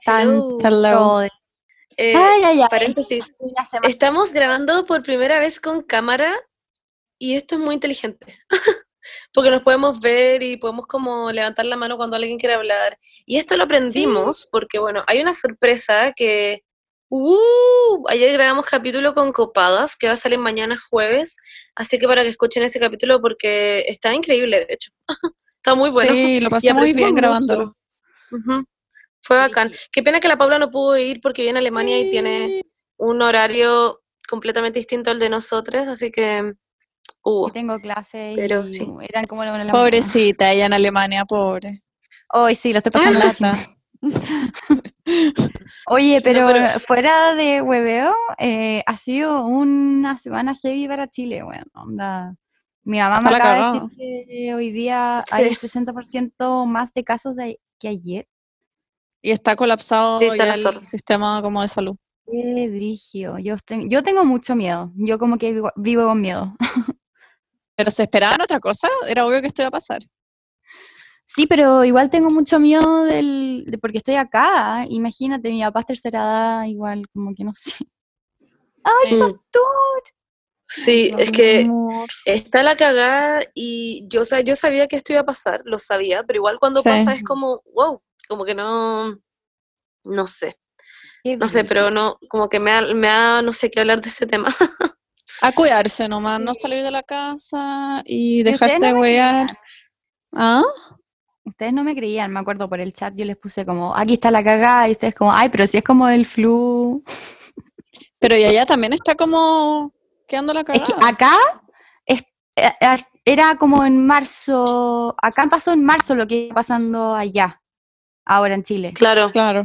están? Hello. Eh, Ay, ay, ay. paréntesis. Estamos grabando por primera vez con cámara y esto es muy inteligente. Porque nos podemos ver y podemos como levantar la mano cuando alguien quiere hablar. Y esto lo aprendimos porque, bueno, hay una sorpresa que... ¡Uh! ayer grabamos capítulo con Copadas, que va a salir mañana jueves. Así que para que escuchen ese capítulo porque está increíble, de hecho. está muy bueno. Sí, lo pasé muy bien grabándolo. Ujú. Fue bacán. Qué pena que la Paula no pudo ir porque vive en Alemania y tiene un horario completamente distinto al de nosotros, así que hubo. Y tengo clases Pero y sí. eran como la una Pobrecita, ella en Alemania, pobre. Hoy sí, lo estoy pasando Lata. Oye, pero, pero- fuera de hueveo, eh, ha sido una semana heavy para Chile, bueno, onda. Mi mamá me acaba de decir que hoy día hay Sí. 60% más de casos de- que ayer. Y está colapsado Sí, está ya la el sistema como de salud. Qué brigio. Yo, ten- yo tengo mucho miedo. Yo como que vivo, vivo con miedo. Pero se esperaban otra cosa, era obvio que esto iba a pasar. Sí, pero igual tengo mucho miedo del, de porque estoy acá. Imagínate, mi papá es tercera edad, igual como que no sé. ¡Ay, Mm. doctor! Sí, Ay, es que amor. está la cagada y yo, o sea, yo sabía que esto iba a pasar, lo sabía, pero igual cuando Sí. pasa es como, wow, como que no, no sé, no sé, pero no, como que me da, me da no sé qué hablar de ese tema. A cuidarse nomás, no salir de la casa y dejarse no huear. ¿Ah? Ustedes no me creían, me acuerdo por el chat, yo les puse como, aquí está la cagada, y ustedes como, ay, pero si es como el flu. Pero y allá también está como quedando la Es cagada. que acá es- eh, eh, era como en marzo, acá pasó en marzo lo que iba pasando allá, ahora en Chile. Claro, Ah,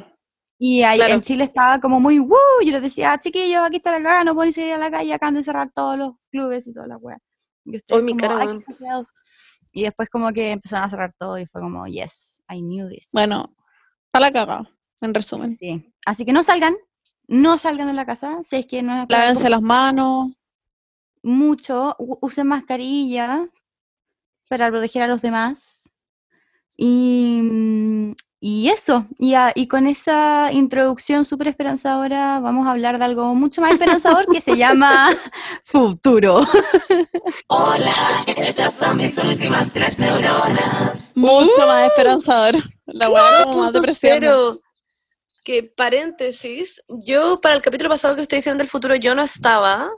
Y ahí Claro. en Chile estaba como muy, ¡wow! Yo les decía, "Ah, chiquillos, aquí está la cagada, no pueden salir a la calle, acaban de cerrar todos los clubes y todas las weas. Y ustedes mi como, cara, "Ay, weón". qué exagerados". Y después como que empezaron a cerrar todo y fue como, yes, I knew this. Bueno, está la cagada, en resumen. Sí. Así que no salgan, no salgan de la casa, si es que no es Lávense las manos. mucho, usen mascarilla para proteger a los demás. Y, mm, y eso, y, a- y con esa introducción súper esperanzadora vamos a hablar de algo mucho más esperanzador que se llama futuro. Hola, estas son mis últimas tres neuronas. Mucho más esperanzador. La weá como más depresión. cero. Que paréntesis, yo para el capítulo pasado que ustedes hicieron del futuro, yo no estaba,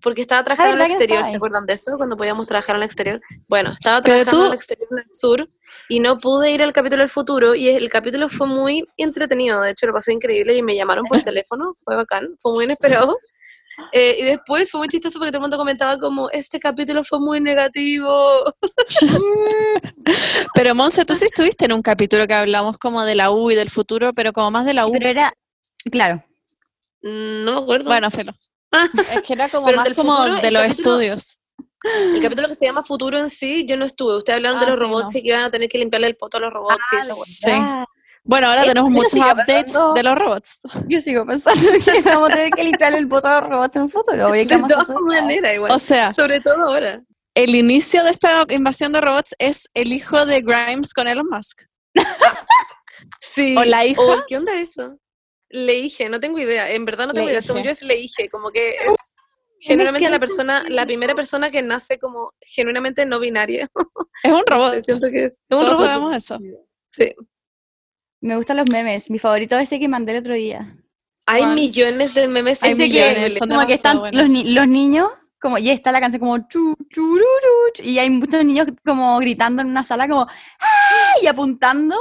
porque estaba trabajando en el ¿verdad que no exterior, ¿se acuerdan de eso? Cuando podíamos trabajar en el exterior. Bueno, estaba Pero trabajando tú- en el exterior en el sur y no pude ir al capítulo del futuro y el capítulo fue muy entretenido, de hecho lo pasé increíble y me llamaron por teléfono, fue bacán, fue muy inesperado. Eh, y después fue muy chistoso porque todo el mundo comentaba como, este capítulo fue muy negativo. Pero Monse, tú sí estuviste en un capítulo que hablamos como de la U y del futuro, pero como más de la U. Pero era, claro, Mm, No me acuerdo. Bueno, felo. Es que era como Pero más del como futuro, de los capítulo- estudios. El capítulo que se llama Futuro en sí, yo no estuve. Ustedes hablaron de Ah, los sí, robots no. y que iban a tener que limpiarle el poto a los robots. y Ah, lo wea. Sí. Ah, Bueno, ahora Eso- tenemos eso muchos updates pasando. de los robots. yo sigo pensando que vamos a tener que limpiarle el botón a los robots en un futuro. Oye, ¿qué De todas maneras, igual. O sea, Sobre todo ahora. el inicio de esta invasión de robots es el hijo de Grimes con Elon Musk. Sí. ¿O la hija? o ¿Qué onda eso? Le dije, no tengo idea. En verdad no tengo Le idea. Según yo es le dije, como que es generalmente la persona, la primera persona que nace como genuinamente no binaria. Es un No robot. sé, siento que es, es un Todos robot. sabemos eso. Sí. Me gustan los memes. Mi favorito es ese que mandé el otro día. Hay ¿Cuál? millones de memes Hay millones, son como que están demasiado los, ni- los niños, como, y está la canción como chu, chu, y hay muchos niños como gritando en una sala como ¡ay! y apuntando,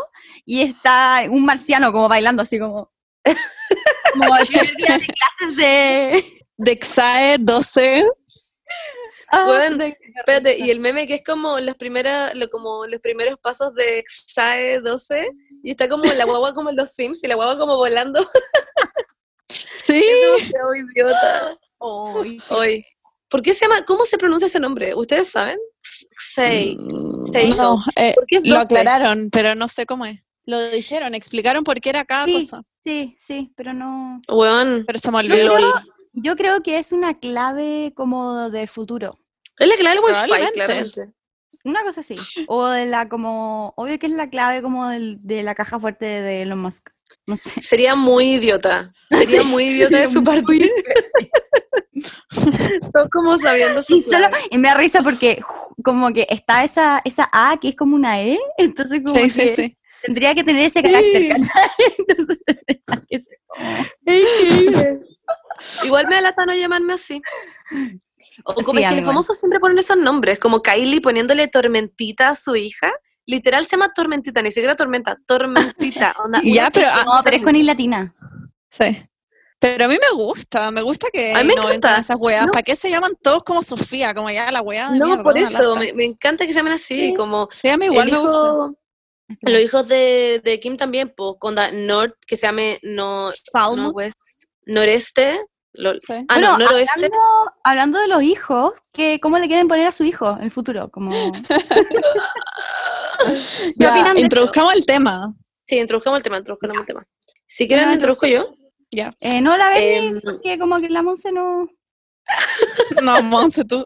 y está un marciano como bailando así como como el primer día de clases de De XAE 12. Ah, de- Espérate, y el meme que es como las primeras, lo, como los primeros pasos de XAE 12, y está como la guagua como en los Sims, y la guagua como volando. Sí. Demasiado idiota. Hoy. ¿Por qué se llama, cómo se pronuncia ese nombre? ¿Ustedes saben? Xay. Mm, No, eh, ¿Por qué lo 12? aclararon, pero no sé cómo es. Lo dijeron, explicaron por qué era cada Sí. cosa. sí, sí, pero no. Weón. Pero se me Yo olvidó. creo, yo creo que es una clave como del futuro. Es la clave del Wi-Fi, claramente. Una cosa así. O de la como. Obvio que es la clave como del- de la caja fuerte de Elon Musk. No sé. Sería muy idiota. Sería muy idiota de su parte. Todo como sabiendo su Y, solo, y me da risa porque como que está esa, esa A que es como una E, entonces como Sí, sí, que sí. tendría que tener ese carácter, ¿cachai? Entonces tendría que ser como- Igual me da lata no llamarme así. O como Sí, es que los famosos siempre ponen esos nombres, como Kylie poniéndole tormentita a su hija. Literal se llama tormentita, ni siquiera tormenta, tormentita. onda, Ya, pero, persona ah, No, pero es con I latina. Sí. Pero a mí me gusta, me gusta que A mí me no encanta. esas weas. No. ¿Para qué se llaman todos como Sofía? Como ya la wea de No, mierda, por eso, me, me encanta que se llamen así, Sí. como Sí, a mí igual me gusta. los hijos de, de Kim también, pues, con la North, que se llame no, Salmo. Northwest, Noreste, Sí. ah, no, hablando, hablando de los hijos, que ¿cómo le quieren poner a su hijo en el futuro? Como... ¿Qué Ya, opinan de introduzcamos el tema. Sí, introduzcamos el tema, introduzcamos el tema. Si quieren, Bueno, introduzco yo. Ya. Eh, no la ves Em, porque como que la Monse no... No, Monse, tú.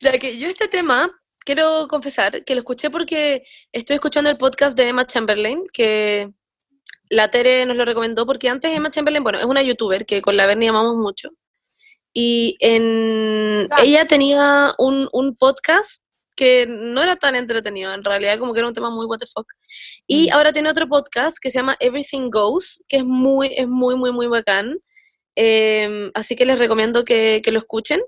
Ya que yo este tema, quiero confesar que lo escuché porque estoy escuchando el podcast de Emma Chamberlain, que la Tere nos lo recomendó, porque antes Emma Chamberlain, bueno, es una youtuber que con la Bernie amamos mucho, y en, Ah. ella tenía un, un podcast que no era tan entretenido, en realidad como que era un tema muy what the fuck. Y Mm. ahora tiene otro podcast que se llama Everything Goes, que es muy, es muy, muy, muy bacán. Em, así que les recomiendo que, que lo escuchen.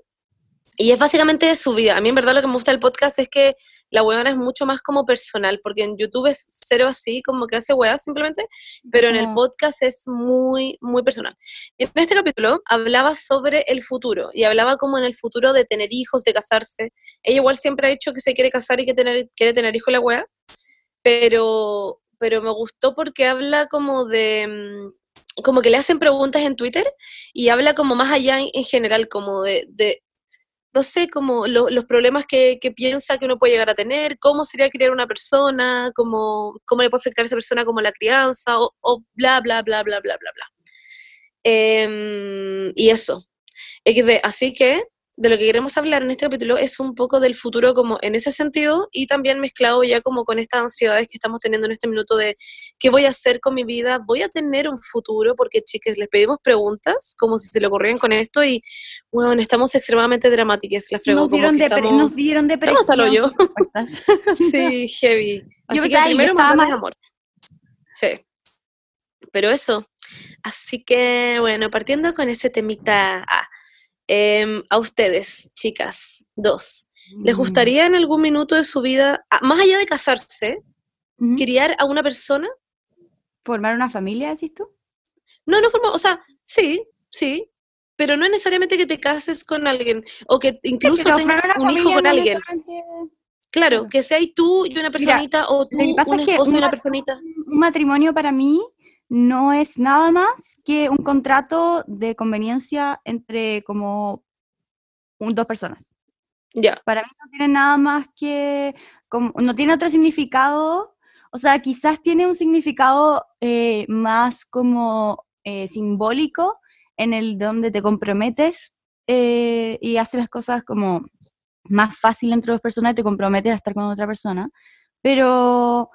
Y es básicamente de su vida. A mí en verdad lo que me gusta del podcast es que la weona es mucho más como personal, porque en YouTube es cero así, como que hace weas simplemente, pero en el podcast es muy, muy personal. En este capítulo hablaba sobre el futuro, y hablaba como en el futuro de tener hijos, de casarse. Ella igual siempre ha dicho que se quiere casar y que tener, quiere tener hijos la wea, pero, pero me gustó porque habla como de... mm, como que le hacen preguntas en Twitter y habla como más allá en, en general, como de, de, no sé, como lo- los problemas que, que piensa que uno puede llegar a tener, cómo sería criar una persona, cómo, cómo le puede afectar a esa persona como la crianza, o, o bla, bla, bla, bla, bla, bla, bla. Em, y eso. XD. Así que de lo que queremos hablar en este capítulo es un poco del futuro como en ese sentido y también mezclado ya como con estas ansiedades que estamos teniendo en este minuto de qué voy a hacer con mi vida, voy a tener un futuro, porque chicas, les pedimos preguntas como si se le ocurrieran con esto y bueno, estamos extremadamente dramáticas, la frego, Nos como dieron, que estamos... nos dieron depresión. Sí, heavy. Así que primero mal. amor. Sí. Pero eso. Así que, bueno, partiendo con ese temita, ah, em, a ustedes, chicas, dos, Mm. ¿les gustaría en algún minuto de su vida, ah, más allá de casarse, Ujú. criar a una persona? ¿Formar una familia, decís tú? No, no forma, o sea, sí, sí, pero no necesariamente que te cases con alguien o que incluso tengas formar un hijo con alguien. Claro, que seas tú y una personita o tú, un es esposo y una- una personita. un matrimonio para mí no es nada más que un contrato de conveniencia entre como un- dos personas. Ya, Para mí no tiene nada más que, como, no tiene otro significado, o sea, quizás tiene un significado eh, más como eh, simbólico en el donde te comprometes eh, y haces las cosas como más fácil entre dos personas y te comprometes a estar con otra persona, pero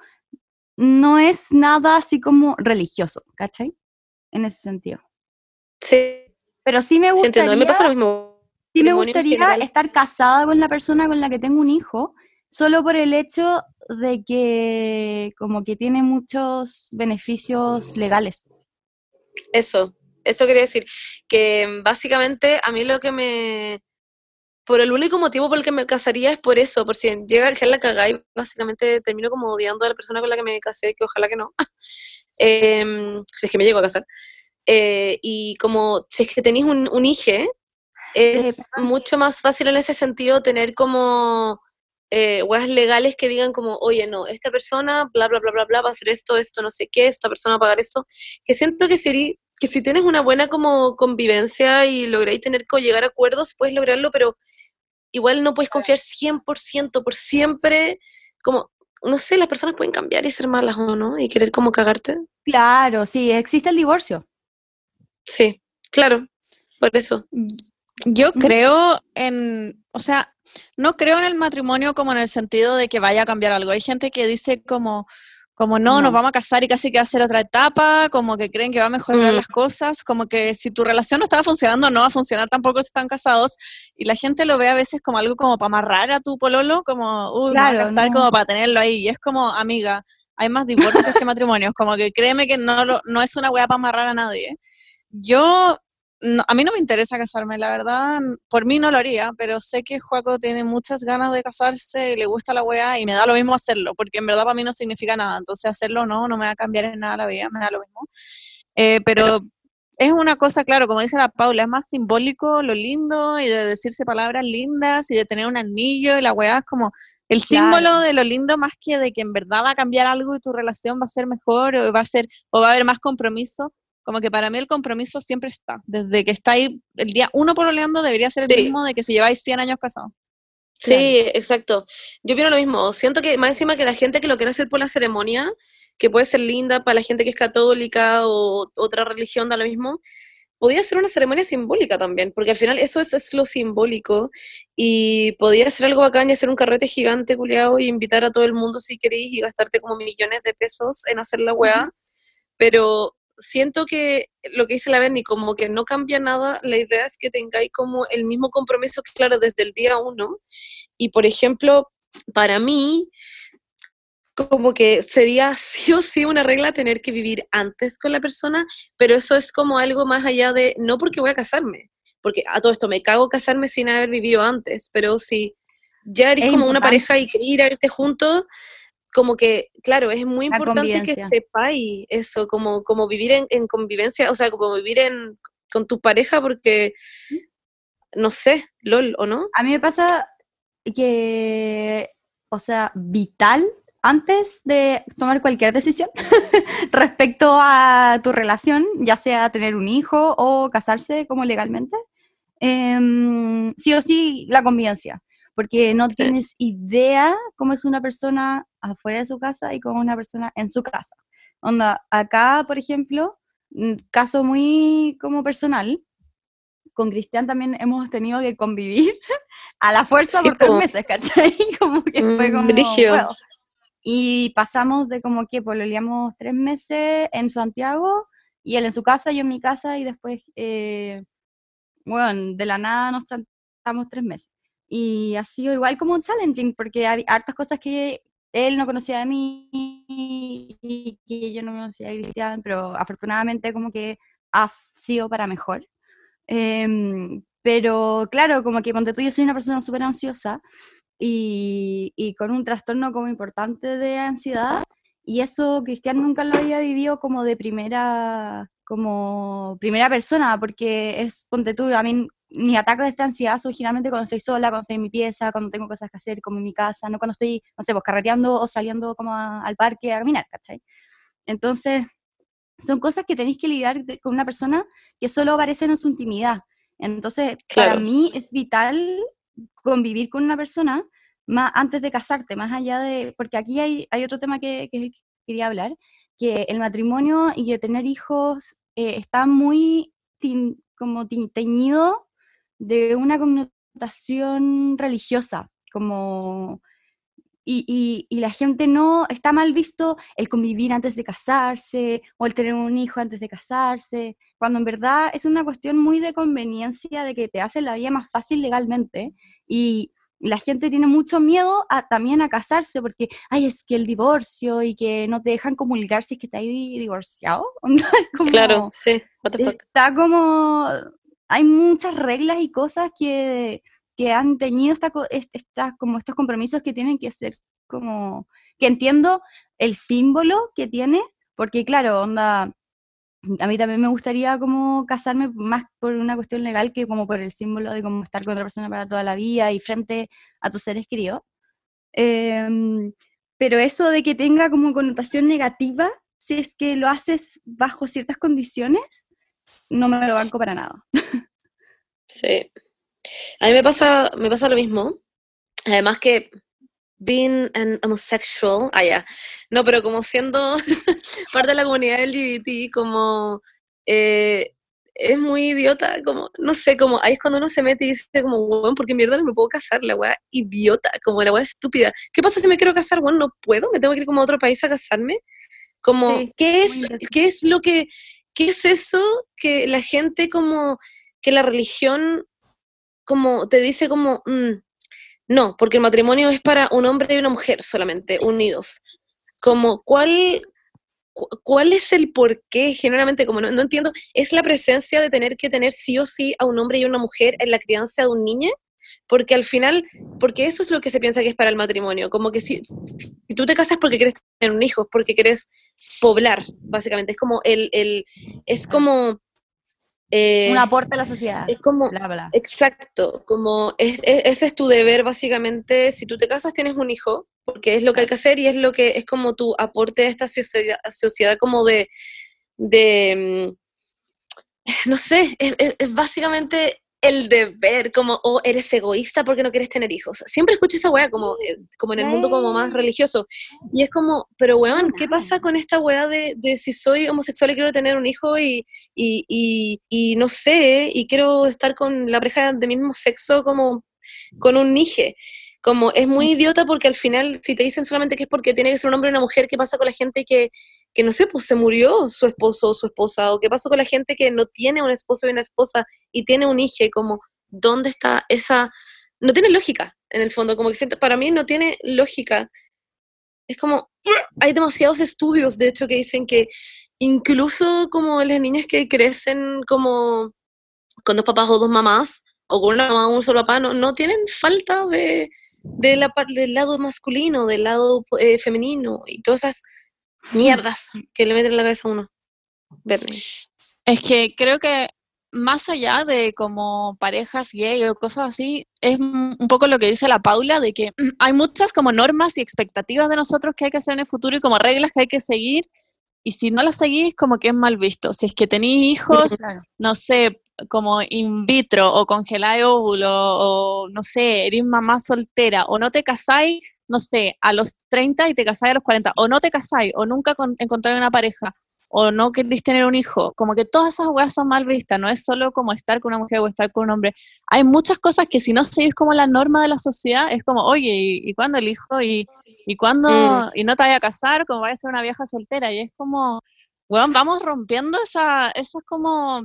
no es nada así como religioso, ¿cachai? En ese sentido. sí, Pero sí me sí gustaría, mí me pasa lo mismo. sí me gustaría estar casada con la persona con la que tengo un hijo, solo por el hecho de que como que tiene muchos beneficios legales. Eso, eso quería decir, que básicamente a mí lo que me... Por el único motivo por el que me casaría es por eso, por si llega a quedar la cagada y básicamente termino como odiando a la persona con la que me casé, que ojalá que no, Em, si es que me llego a casar. Eh, y como si es que tenéis un, un hijo, es mucho más fácil en ese sentido tener como eh, weas legales que digan como, oye, no, esta persona, bla, bla, bla, bla, bla, va a hacer esto, esto, no sé qué, esta persona va a pagar esto, que siento que sería, que si tienes una buena como convivencia y lográis tener que llegar a acuerdos, puedes lograrlo, pero igual no puedes confiar 100% por siempre, como, no sé, las personas pueden cambiar y ser malas o no, y querer como cagarte. Claro, sí, existe el divorcio. Sí, claro, por eso. Yo creo en, o sea, no creo en el matrimonio como en el sentido de que vaya a cambiar algo. Hay gente que dice como, Como no, No. nos vamos a casar y casi que va a ser otra etapa, como que creen que va a mejorar Mm. las cosas, como que si tu relación no estaba funcionando, no va a funcionar tampoco si están casados. Y la gente lo ve a veces como algo como para amarrar a tu pololo, como, uy, me voy Claro, a casar no. como para tenerlo ahí. Y es como, amiga, hay más divorcios que matrimonios, como que créeme que no, no es una weá para amarrar a nadie. Yo, no- a mí no me interesa casarme, la verdad, por mí no lo haría, pero sé que Joaco tiene muchas ganas de casarse, y le gusta la weá y me da lo mismo hacerlo, porque en verdad para mí no significa nada, entonces hacerlo no, no me va a cambiar en nada la vida, me da lo mismo. Eh, pero es una cosa, claro, como dice la Paula, es más simbólico lo lindo y de decirse palabras lindas y de tener un anillo y la weá es como el símbolo de lo lindo más que de que en verdad va a cambiar algo y tu relación va a ser mejor o va a ser o va a haber más compromiso. Como que para mí el compromiso siempre está. Desde que está ahí el día uno pololeando debería ser el Sí. mismo de que si lleváis 100 años casados. Sí, exacto. Yo opino lo mismo. Siento que más encima que la gente que lo quiere hacer por la ceremonia, que puede ser linda para la gente que es católica o otra religión, da lo mismo, podía ser una ceremonia simbólica también, porque al final eso es, es lo simbólico y podía ser algo bacán y hacer un carrete gigante, culiado, y invitar a todo el mundo si queréis y gastarte como millones de pesos en hacer la weá, pero siento que lo que dice la Berni, como que no cambia nada, la idea es que tengáis como el mismo compromiso, claro, desde el día uno. Y por ejemplo, para mí, como que sería sí o sí una regla tener que vivir antes con la persona, pero eso es como algo más allá de, no porque voy a casarme, porque a todo esto me cago casarme sin haber vivido antes, pero si ya eres Es como una pareja y querés ir a verte juntos, como que, claro, es muy importante que sepáis eso, como, como vivir en, en convivencia, o sea, como vivir en, con tu pareja, porque, no sé, LOL, ¿o no? A mí me pasa que, o sea, vital antes de tomar cualquier decisión respecto a tu relación, ya sea tener un hijo o casarse como legalmente, em, sí o sí la convivencia, porque no Sí. tienes idea cómo es una persona afuera de su casa y es una persona en su casa. Onda, acá, por ejemplo, mm, caso muy como personal, con Cristian también hemos tenido que convivir a la fuerza Sí, por tres meses, ¿cachai? Como que fue Mm, como, bueno. Y pasamos de como que pololeamos tres meses en Santiago y él en su casa, yo en mi casa y después, eh, bueno, de la nada nos estamos tres meses. Y ha sido igual como challenging porque hay hartas cosas que él no conocía de mí y que yo no conocía de Cristian, pero afortunadamente como que ha sido para mejor. Em, pero claro, como que ponte tú, yo soy una persona súper ansiosa y, y con un trastorno como importante de ansiedad y eso Cristian nunca lo había vivido como de primera como primera persona porque es ponte tú a mí mis ataques de ansiedad son generalmente cuando estoy sola cuando estoy en mi pieza cuando tengo cosas que hacer como en mi casa no cuando estoy no sé pues carreteando o saliendo como a- al parque a caminar ¿cachai? entonces son cosas que tenéis que lidiar de- con una persona que solo aparece en su intimidad entonces para Claro. mí es vital convivir con una persona más antes de casarte, más allá de, porque aquí hay, hay otro tema que, que quería hablar, que el matrimonio y el tener hijos eh, está muy tin- como tin- teñido de una connotación religiosa, como... Y, y- y la gente no, está mal visto el convivir antes de casarse o el tener un hijo antes de casarse, cuando en verdad es una cuestión muy de conveniencia, de que te hace la vida más fácil legalmente y la gente tiene mucho miedo a, también a casarse porque, ay, es que el divorcio y que no te dejan comulgar si es que estás di- divorciado. Como- Claro, sí, what the fuck. está como, hay muchas reglas y cosas que, que han esta, est- esta- como estos compromisos que tienen que ser como, que entiendo el símbolo que tiene, porque claro, onda, a mí también me gustaría como casarme más por una cuestión legal que como por el símbolo de como estar con otra persona para toda la vida y frente a tus seres queridos. Em, pero eso de que tenga como connotación negativa, si es que lo haces bajo ciertas condiciones, no me lo banco para nada. Sí. A mí me pasa, me pasa lo mismo. Además que being an homosexual, ah, ya. No, pero como siendo parte de la comunidad LGBT, como eh, es muy idiota, como, no sé, como ahí es cuando uno se mete y dice como, weón, ¿por qué mierda no me puedo casar? La weá idiota, como la weá estúpida. ¿Qué pasa si me quiero casar? Bueno, no puedo, me tengo que ir como a otro país a casarme. Como, Sí, ¿qué es, qué es lo que, qué es eso que la gente como, que la religión como te dice como, mm, no, porque el matrimonio es para un hombre y una mujer solamente, unidos. Como, ¿cuál, cu- ¿Cuál es el por qué? Generalmente, como no, no entiendo, ¿es la presencia de tener que tener sí o sí a un hombre y una mujer en la crianza de un niño? Porque al final, porque eso es lo que se piensa que es para el matrimonio, como que si, tú te casas porque quieres tener un hijo, porque quieres poblar, básicamente, es como el, el es como... eh, Un aporte a la sociedad. es como, Bla, bla. Exacto, como es- es- ese es tu deber básicamente, si tú te casas tienes un hijo, porque es lo que hay que hacer y es lo que es como tu aporte a esta sociedad, sociedad como de, de, mm, no sé, es básicamente el deber, como, o eres egoísta porque no quieres tener hijos. Siempre escucho esa weá como, eh, como en el mundo como más religioso. Y es como, pero weón, ¿qué pasa con esta weá de, de si soy homosexual y quiero tener un hijo y, y, y, y no sé, y quiero estar con la pareja de mismo sexo como con un nije. Como es muy idiota porque al final, si te dicen solamente que es porque tiene que ser un hombre y una mujer, ¿qué pasa con la gente que, que no sé, pues se murió su esposo o su esposa? ¿O qué pasa con la gente que no tiene un esposo y una esposa y tiene un hije? Como, ¿dónde está esa...? No tiene lógica, en el fondo, como que para mí no tiene lógica. Es como, hay demasiados estudios, de hecho, que dicen que incluso como las niñas que crecen como con dos papás o dos mamás, o con una mamá o un solo papá, no, no tienen falta de, de la, del lado masculino, del lado eh, femenino, y todas esas mierdas que le meten en la cabeza a uno. Bernie. Es que creo que más allá de como parejas gay o cosas así, es un poco lo que dice la Paula, de que mm, hay muchas como normas y expectativas de nosotros que hay que hacer en el futuro y como reglas que hay que seguir, y si no las seguís, como que es mal visto. Si es que tenéis hijos, Claro. no sé, como in vitro o congeláis óvulo o no sé, eres mamá soltera o no te casáis, no sé, a los 30 y te casáis a los 40 o no te casáis o nunca con- encontráis una pareja o no queréis tener un hijo, como que todas esas weas son mal vistas, no es solo como estar con una mujer o estar con un hombre. Hay muchas cosas que si no seguís como la norma de la sociedad, es como, oye, ¿y, y cuándo el hijo? ¿Y, y cuándo? Mm. ¿Y no te vayas a casar? como vayas a ser una vieja soltera? Y es como, weón, vamos rompiendo esa, esas como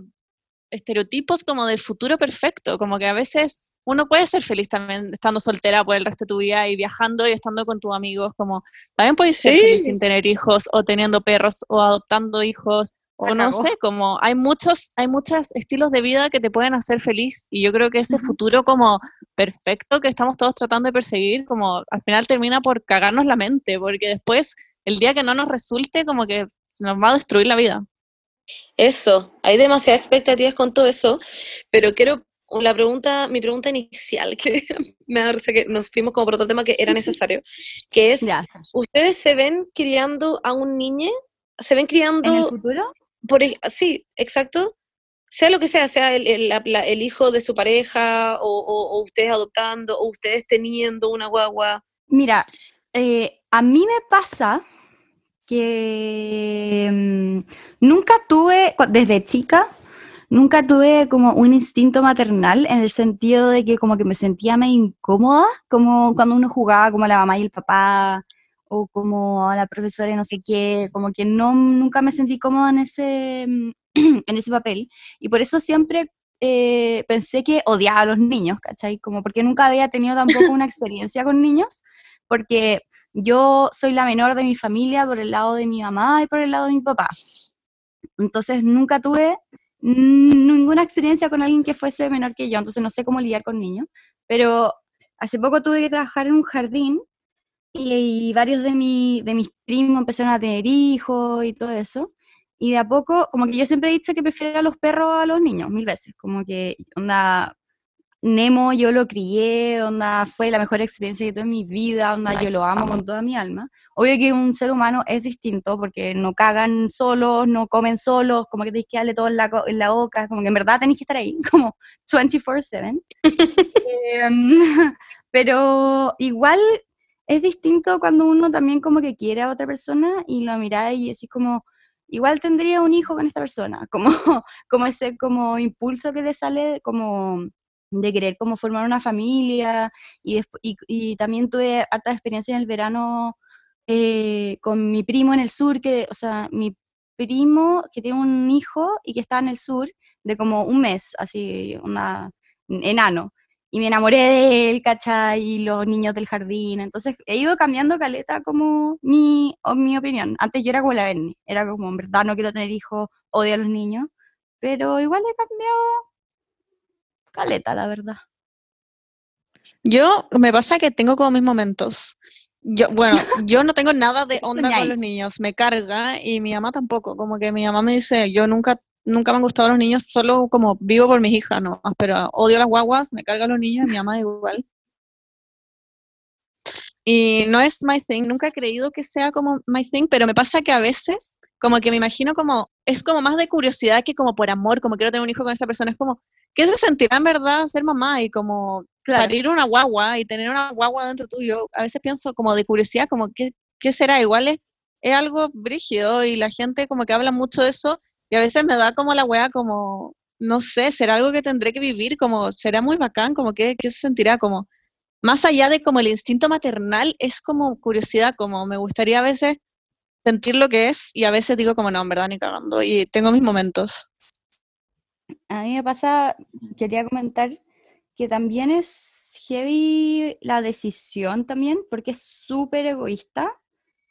estereotipos como del futuro perfecto, como que a veces uno puede ser feliz también estando soltera por el resto de tu vida y viajando y estando con tus amigos, como también puedes ser Sí. feliz sin tener hijos o teniendo perros o adoptando hijos o no sé, como hay muchos hay muchos estilos de vida que te pueden hacer feliz y yo creo que ese futuro como perfecto que estamos todos tratando de perseguir, como al final termina por cagarnos la mente, porque después el día que no nos resulte como que nos va a destruir la vida. Eso, hay demasiadas expectativas con todo eso, pero quiero la pregunta, mi pregunta inicial, que me da risa que nos fuimos como por otro tema que era necesario, que es, Ya. ¿ustedes se ven criando a un niño? ¿Se ven ¿En el criando futuro? por ej- sí, exacto. Sea lo que sea, sea el, el- la- la- el hijo de su pareja, o, o- o ustedes adoptando, o ustedes teniendo una guagua. Mira, eh, a mí me pasa que mm, nunca tuve, desde chica, nunca tuve como un instinto maternal en el sentido de que como que me sentía medio incómoda, como cuando uno jugaba como la mamá y el papá, o como la profesora y no sé qué, como que no, nunca me sentí cómoda en ese, mm, en ese papel. Y por eso siempre eh, pensé que odiaba a los niños, ¿cachai? Como porque nunca había tenido tampoco una experiencia con niños, porque yo soy la menor de mi familia por el lado de mi mamá y por el lado de mi papá. Entonces nunca tuve ninguna experiencia con alguien que fuese menor que yo, entonces no sé cómo lidiar con niños. Pero hace poco tuve que trabajar en un jardín y, varios de, mi, de mis primos empezaron a tener hijos y todo eso. Y de a poco, como que yo siempre he dicho que prefiero a los perros a los niños, mil veces. Como que, onda, Nemo yo lo crié, onda, fue la mejor experiencia que tuve en mi vida, onda, yo lo amo con toda mi alma. Obvio que un ser humano es distinto porque no cagan solos, no comen solos, como que tenéis que darle todo en la, en la boca, como que en verdad tenéis que estar ahí, como 24/7. Em, pero igual es distinto cuando uno también como que quiere a otra persona y lo mira y así como, igual tendría un hijo con esta persona, como, como ese como impulso que te sale como de querer como formar una familia y, también tuve harta experiencia en el verano eh, con mi primo en el sur, que, o sea, mi primo que tiene un hijo y que está en el sur de como un mes, así, una enano. Y me enamoré de él, ¿cachai? Y los niños del jardín. Entonces he ido cambiando caleta como mi, o mi opinión. Antes yo era como la Berni. Era como, en verdad, no quiero tener hijos, odio a los niños. Pero igual he cambiado caleta, la verdad. Yo me pasa que tengo como mis momentos. Yo, bueno, yo no tengo nada de onda con los niños, me carga y mi mamá tampoco. Como que mi mamá me dice, yo nunca, nunca me han gustado los niños, solo como vivo por mis hijas, no, pero odio las guaguas, me cargan los niños, y mi mamá igual. Y no es my thing, nunca he creído que sea como my thing, pero me pasa que a veces, como que me imagino como, es como más de curiosidad que como por amor, como quiero tener un hijo con esa persona, es como, ¿qué se sentirá en verdad ser mamá? Y como Claro. parir una guagua y tener una guagua dentro tuyo, a veces pienso como de curiosidad, como, ¿qué, qué será? Igual es, es algo brígido y la gente como que habla mucho de eso y a veces me da como la wea como, no sé, será algo que tendré que vivir, como, será muy bacán, como, ¿qué, qué se sentirá? Como, más allá de como el instinto maternal, es como curiosidad, como me gustaría a veces sentir lo que es y a veces digo como, no, en verdad ni cagando y tengo mis momentos. A mí me pasa, quería comentar que también es heavy la decisión también, porque es súper egoísta,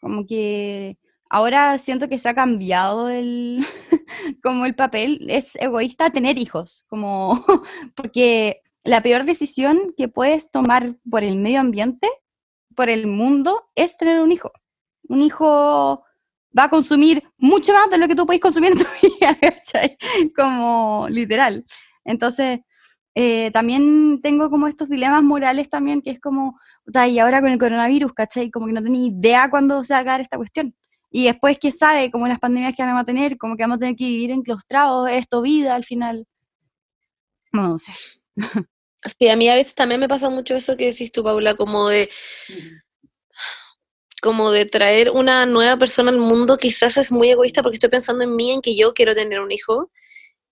como que ahora siento que se ha cambiado el, como el papel, es egoísta tener hijos, como, porque la peor decisión que puedes tomar por el medio ambiente, por el mundo, es tener un hijo. Un hijo va a consumir mucho más de lo que tú puedes consumir en tu vida, ¿cachai? Como literal. Entonces, eh, también tengo como estos dilemas morales también, que es como, y ahora con el coronavirus, ¿cachai? Como que no tenía idea cuándo se va a acabar esta cuestión. Y después, ¿qué sabe? Como las pandemias que vamos a tener, como que vamos a tener que vivir enclaustrados, esto vida al final. No sé. Sí, a mí a veces también me pasa mucho eso que decís tú, Paula, como de como de traer una nueva persona al mundo, quizás es muy egoísta porque estoy pensando en mí, en que yo quiero tener un hijo,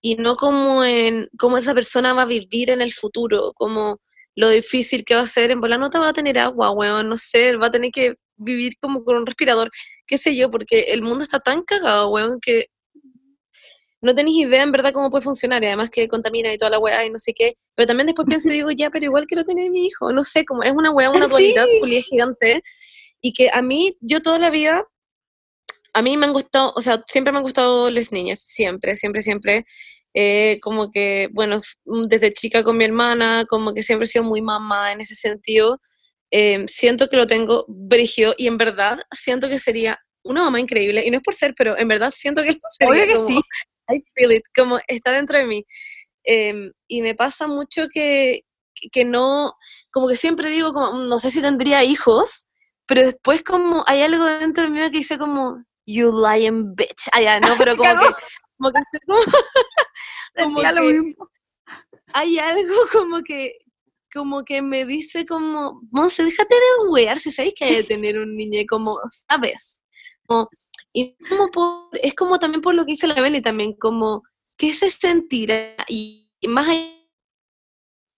y no como en cómo esa persona va a vivir en el futuro, como lo difícil que va a ser, en volar no te va a tener agua, weón, no sé, va a tener que vivir como con un respirador, qué sé yo, porque el mundo está tan cagado, weón, que no tenéis idea en verdad cómo puede funcionar, y además que contamina y toda la weá y no sé qué, pero también después pienso y digo, ya, pero igual quiero tener mi hijo, no sé, como es una weá, una dualidad culia gigante, y que a mí, yo toda la vida, a mí me han gustado, o sea, siempre me han gustado las niñas, siempre, siempre, siempre, eh, como que, bueno, f- desde chica con mi hermana, como que siempre he sido muy mamá en ese sentido, eh, siento que lo tengo brígido, y en verdad siento que sería una mamá increíble, y no es por ser, pero en verdad siento que sería Obvio que sí. I feel it, como está dentro de mí. Em, y me pasa mucho que, que no, como que siempre digo, como, "Mm, no sé si tendría hijos, pero después como hay algo dentro mío que dice como, you lying bitch. Ah, ya, no, pero como que, como que, como, como que hay algo como que, como que me dice como, Monse, déjate de wear si sabéis que hay de tener un niño, como, sabes. Como, y como por- es como también por lo que dice la Beli también, como, ¿qué se sentirá? Y, y más allá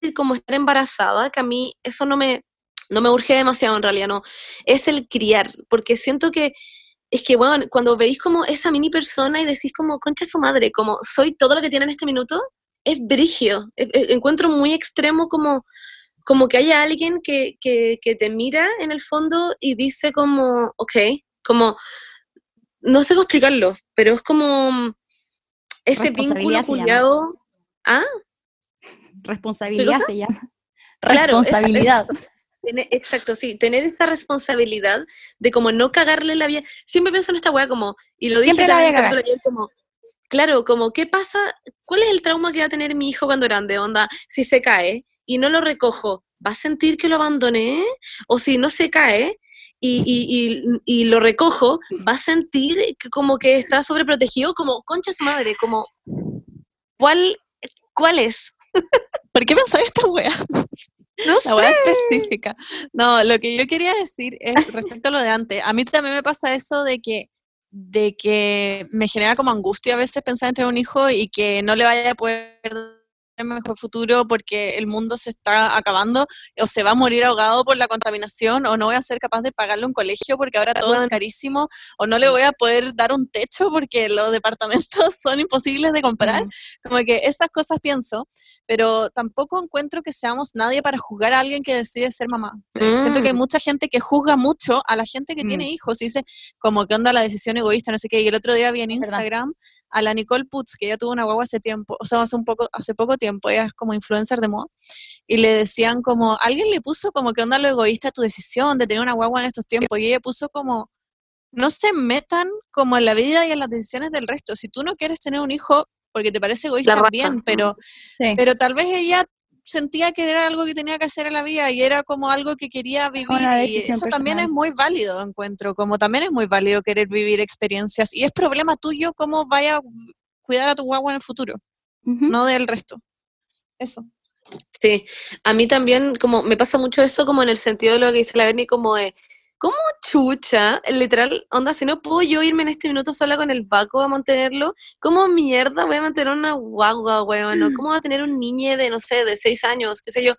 de como estar embarazada, que a mí eso no me, no me urge demasiado en realidad, no, es el criar, porque siento que es que, bueno, cuando veis como esa mini persona y decís como, concha su madre, como soy todo lo que tiene en este minuto, es brigio. Encuentro muy extremo como, como que haya alguien que, que, que te mira en el fondo y dice como, ok, como, no sé cómo explicarlo, pero es como ese vínculo culiado. ¿Ah? Responsabilidad se llama. Claro, es- es- Responsabilidad. Tener- exacto, sí, tener esa responsabilidad de como no cagarle la vida. Siempre pienso en esta weá como, y lo dije Siempre también ayer, como, claro, como, ¿qué pasa? ¿Cuál es el trauma que va a tener mi hijo cuando grande? Onda, si se cae y no lo recojo, ¿va a sentir que lo abandoné? O si no se cae y, y, y, y lo recojo, ¿va a sentir que como que está sobreprotegido? Como, concha su madre, como, ¿cuál, cuál es? ¿Por qué pensar esta wea? No La wea específica. No, lo que yo quería decir es respecto a lo de antes. A mí también me pasa eso de que de que me genera como angustia a veces pensar en tener un hijo y que no le vaya a poder mejor futuro porque el mundo se está acabando o se va a morir ahogado por la contaminación o no voy a ser capaz de pagarle un colegio porque ahora todo es carísimo o no le voy a poder dar un techo porque los departamentos son imposibles de comprar. Mm. Como que esas cosas pienso, pero tampoco encuentro que seamos nadie para juzgar a alguien que decide ser mamá. Eh, Siento que hay Mm. mucha gente que juzga mucho a la gente que tiene Mm. hijos y dice como que onda la decisión egoísta, no sé qué. Y el otro día vi en. Instagram a la Nicole Putz, que ella tuvo una guagua hace tiempo, o sea, hace un poco, hace poco tiempo, ella es como influencer de moda, y le decían como, alguien le puso como que onda lo egoísta tu decisión de tener una guagua en estos tiempos, y ella puso como, no se metan como en la vida y en las decisiones del resto. Si tú no quieres tener un hijo porque te parece egoísta, bien, pero Sí. pero tal vez ella sentía que era algo que tenía que hacer en la vida y era como algo que quería vivir y eso también es muy válido, encuentro, como también es muy válido querer vivir experiencias y es problema tuyo cómo vaya a cuidar a tu guagua en el futuro, no del resto. Eso. Sí, a mí también como me pasa mucho eso como en el sentido de lo que dice la Berni, como de, ¿cómo chucha? Literal, onda, si no puedo yo irme en este minuto sola con el Baco a mantenerlo, ¿cómo mierda voy a mantener una guagua, weón? ¿O ¿Cómo va a tener un niño de, no sé, de seis años, qué sé yo?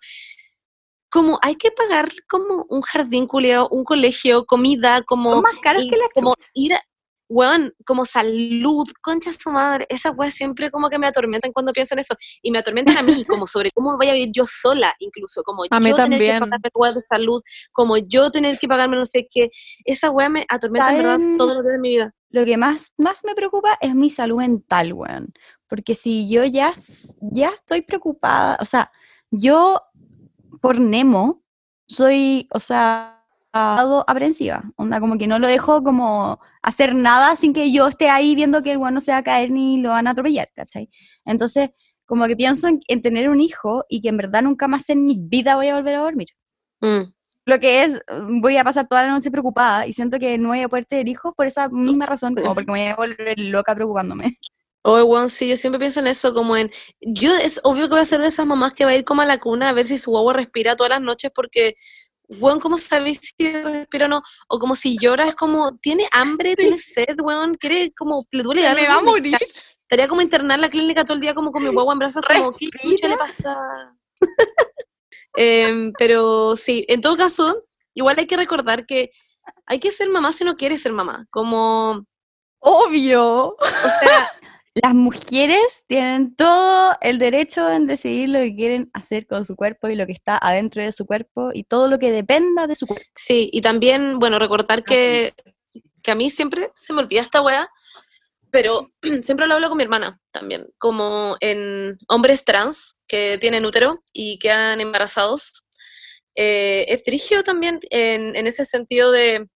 Como hay que pagar como un jardín culiao, un colegio, comida, como... Son más caros y que la como ir a, weón, como salud, concha su madre, esas weas siempre como que me atormentan cuando pienso en eso, y me atormentan a mí, como sobre cómo voy a vivir yo sola, incluso, como A mí yo tener que pagarme weas de salud, como yo tener que pagarme no sé qué, esa wea me atormenta en verdad todos los días de mi vida. Lo que más, más me preocupa es mi salud mental, weón. Porque si yo ya, ya estoy preocupada, o sea, yo por Nemo soy, o sea, aprensiva. Onda, como que no lo dejo como hacer nada sin que yo esté ahí viendo que el weón no se va a caer ni lo van a atropellar, ¿cachai? Entonces, como que pienso en, en tener un hijo y que en verdad nunca más en mi vida voy a volver a dormir. Mm. Lo que es, voy a pasar toda la noche preocupada y siento que no voy a poder tener hijos por esa misma razón, como porque me voy a volver loca preocupándome. Oh, weón, sí, yo siempre pienso en eso, como en, yo es obvio que voy a ser de esas mamás que va a ir como a la cuna a ver si su guagua respira todas las noches porque, weón, ¿cómo sabéis si respira o no? O como si llora, es como, ¿tiene hambre, tiene sed, weón? ¿Quiere como, le duele algo? Me Estaría como internar la clínica todo el día como con mi guagua en brazos, como, ¿qué chucha le pasa? Em, pero sí, en todo caso, igual hay que recordar que hay que ser mamá si no quieres ser mamá, como, Obvio. o sea, Las mujeres tienen todo el derecho en decidir lo que quieren hacer con su cuerpo y lo que está adentro de su cuerpo y todo lo que dependa de su cuerpo. Sí, y también, bueno, recordar que, que a mí siempre se me olvida esta wea, pero siempre lo hablo con mi hermana también, como en hombres trans que tienen útero y quedan embarazados. Eh, es frigio también en, en ese sentido de,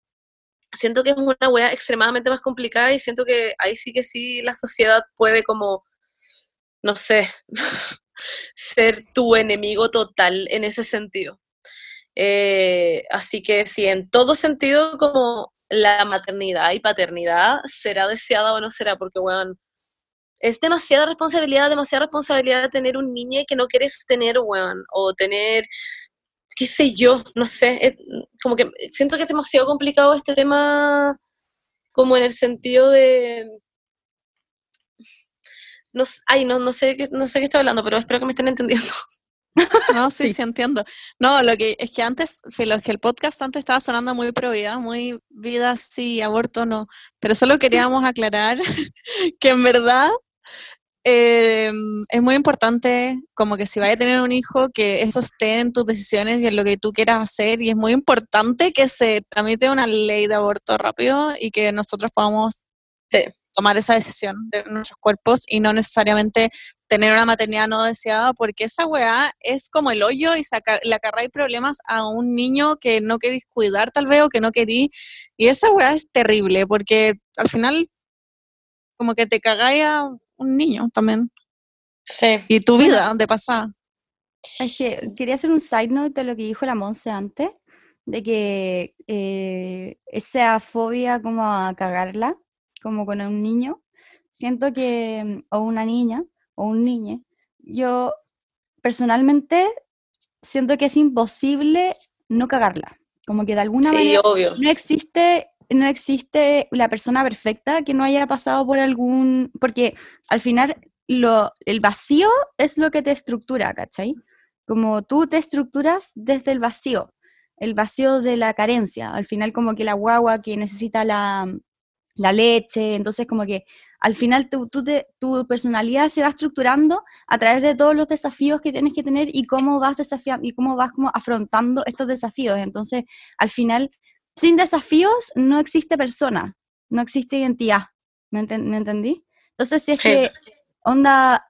siento que es una wea extremadamente más complicada y siento que ahí sí que sí la sociedad puede como, no sé, ser tu enemigo total en ese sentido. Eh, así que sí, en todo sentido, como la maternidad y paternidad será deseada o no será, porque, weón, es demasiada responsabilidad, demasiada responsabilidad tener un niño que no quieres tener, weón, o tener, qué sé yo, no sé, es- como que siento que es demasiado complicado este tema, como en el sentido de... No, ay, no, no sé, qué- no sé qué estoy hablando, pero espero que me estén entendiendo. No, sí, Sí. sí, entiendo. No, lo que es que antes, filo, es que el podcast antes estaba sonando muy pro vida, muy vida sí, aborto no. Pero solo queríamos aclarar que en verdad eh, es muy importante como que si vaya a tener un hijo, que eso esté en tus decisiones y en lo que tú quieras hacer. Y es muy importante que se tramite una ley de aborto rápido y que nosotros podamos Sí. tomar esa decisión de nuestros cuerpos y no necesariamente tener una maternidad no deseada, porque esa weá es como el hoyo y saca, le acarráis problemas a un niño que no queréis cuidar tal vez o que no queréis. Y esa weá es terrible, porque al final como que te cagáis a un niño también. Sí. Y tu vida de pasada. Es que quería hacer un side note de lo que dijo la Monse antes, de que eh, esa fobia como a cagarla, como con un niño, siento que, o una niña, o un niño, yo personalmente siento que es imposible no cagarla, como que de alguna Sí, manera obvio. no existe no existe la persona perfecta que no haya pasado por algún, porque al final lo, el vacío es lo que te estructura, ¿cachai? Como tú te estructuras desde el vacío, el vacío de la carencia, al final como que la guagua que necesita la, la leche, entonces como que al final tu, te- tu personalidad se va estructurando a través de todos los desafíos que tienes que tener y cómo vas desafiando y cómo vas como afrontando estos desafíos. Entonces, al final, sin desafíos no existe persona, no existe identidad. ¿Me, enten- me entendí? Entonces, si es Sí. que onda,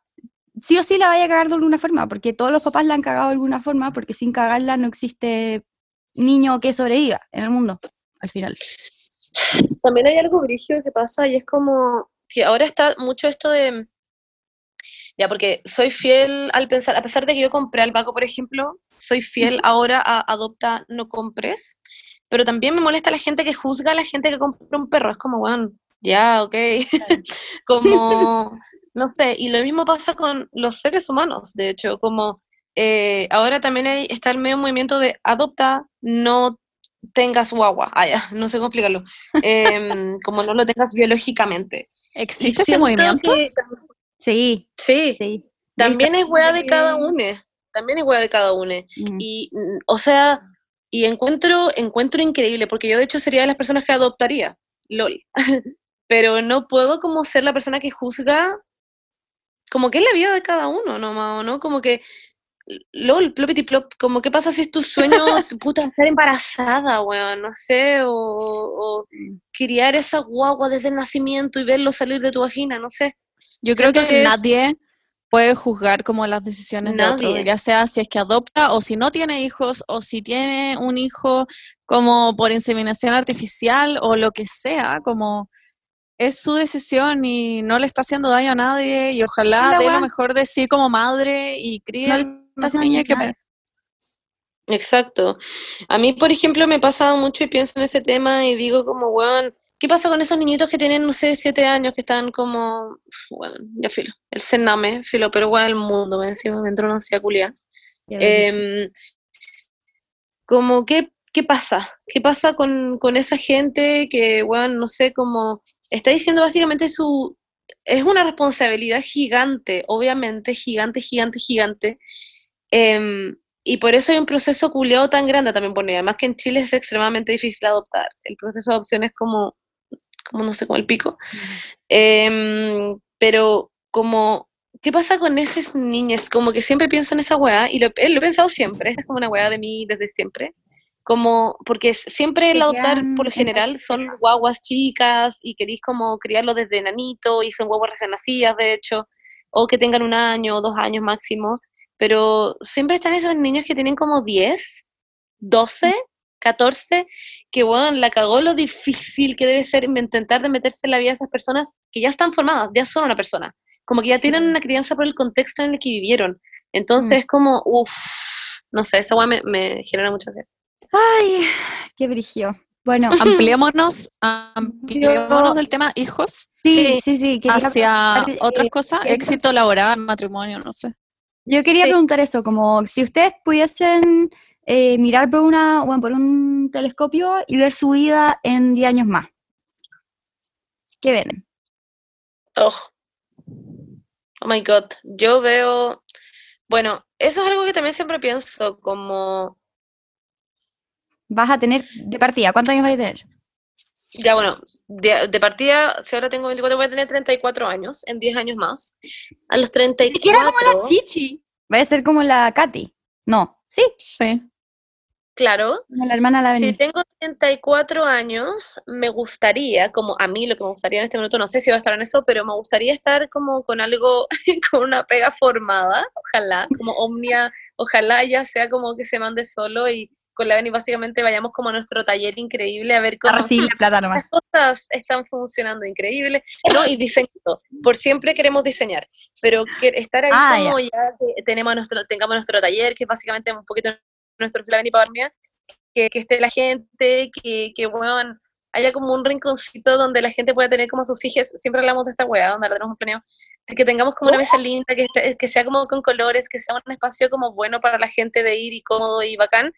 sí o sí la vaya a cagar de alguna forma, porque todos los papás la han cagado de alguna forma, porque sin cagarla no existe niño que sobreviva en el mundo, al final. También hay algo brígido que pasa y es como que ahora está mucho esto de. Ya, porque soy fiel al pensar, a pesar de que yo compré al Baco, por ejemplo, soy fiel ahora a adopta, no compres, pero también me molesta la gente que juzga a la gente que compra un perro. Es como, bueno, ya, ok. como, no sé, y lo mismo pasa con los seres humanos, de hecho, como eh, ahora también hay, está el medio movimiento de adopta, no tengas guagua. Ah, ya, no sé cómo explicarlo. Em, como no lo tengas biológicamente. ¿Existe ese movimiento? que- Sí, sí, sí. también es wea de cada uno. También es wea de cada uno. Mm. Y, o sea, y encuentro, encuentro increíble, porque yo de hecho sería de las personas que adoptaría, lol. Pero no puedo como ser la persona que juzga, como que es la vida de cada uno nomás, ¿o ¿no? Como que, lol, plopity plop, como qué pasa si es tu sueño, puta, estar embarazada, weón, no sé, o, o criar esa guagua desde el nacimiento y verlo salir de tu vagina, no sé. Yo creo que, es- nadie puede juzgar como las decisiones de otro, ya sea si es que adopta o si no tiene hijos o si tiene un hijo como por inseminación artificial o lo que sea, como es su decisión y no le está haciendo daño a nadie y ojalá dé lo mejor de sí como madre y críe No a la niña que Exacto. A mí, por ejemplo, me pasa mucho y pienso en ese tema y digo como, weón, ¿qué pasa con esos niñitos que tienen, no sé, siete años, que están como, weón, ya filo, el cename, filo, pero weón, el mundo, me encima me entró una ansiedad culiá. Em, como, ¿qué, ¿qué pasa? ¿Qué pasa con, con esa gente que, weón, no sé, como, está diciendo básicamente su, es una responsabilidad gigante, obviamente, gigante, gigante, gigante. Em, y por eso hay un proceso culeado tan grande también, bueno, y además que en Chile es extremadamente difícil adoptar. El proceso de adopción es como, como no sé, como el pico. Em, pero como, ¿qué pasa con esas niñas? Como que siempre pienso en esa weá, y lo, eh, lo he pensado siempre, esta es como una weá de mí desde siempre. Como, porque siempre el adoptar, por lo en general, son guaguas chicas y queréis como criarlo desde nanito y son guaguas recién nacidas, de hecho, o que tengan un año o dos años máximo, pero siempre están esos niños que tienen como 10, 12, 14, que bueno, la cagó lo difícil que debe ser intentar de meterse en la vida de esas personas que ya están formadas, ya son una persona, como que ya tienen una crianza por el contexto en el que vivieron. Entonces es como, uff, no sé, esa weá me, me genera mucha ansiedad. Ay, qué brigio. Bueno, ampliémonos, ampliémonos del tema hijos sí, sí, sí, hacia preguntar, otras eh, cosas, ¿qué- éxito laboral, matrimonio, no sé. Yo quería Sí. preguntar eso, como si ustedes pudiesen eh, mirar por una, bueno, por un telescopio y ver su vida en 10 años más. ¿Qué ven? Oh. Oh my god. Yo veo. Bueno, eso es algo que también siempre pienso, como. Vas a tener, de partida, ¿cuántos años vas a tener? Ya, bueno, de, de partida, si ahora tengo 24, voy a tener 34 años, en 10 años más. A los 34. siquiera como la Chichi. Va a ser como la Katy. No, sí, Sí. Claro. la hermana la Si tengo 34 años, me gustaría, como a mí lo que me gustaría en este minuto, no sé si va a estar en eso, pero me gustaría estar como con algo, con una pega formada, ojalá, como Omnia, ojalá ya sea como que se mande solo y con la Beni básicamente vayamos como a nuestro taller increíble a ver cómo recibir la plata nomás. las cosas están funcionando increíble, ¿no? Y diseñando, por siempre queremos diseñar, pero que estar ahí Ah, como ya, que tenemos nuestro, tengamos nuestro taller, que es básicamente un poquito nuestro Slaven y Parnia, que, que esté la gente, que, que weón, haya como un rinconcito donde la gente pueda tener como sus hijas, siempre hablamos de esta weá, donde tenemos planeado, de que tengamos como una mesa linda, que, esté- que sea como con colores, que sea un espacio como bueno para la gente de ir y cómodo y bacán,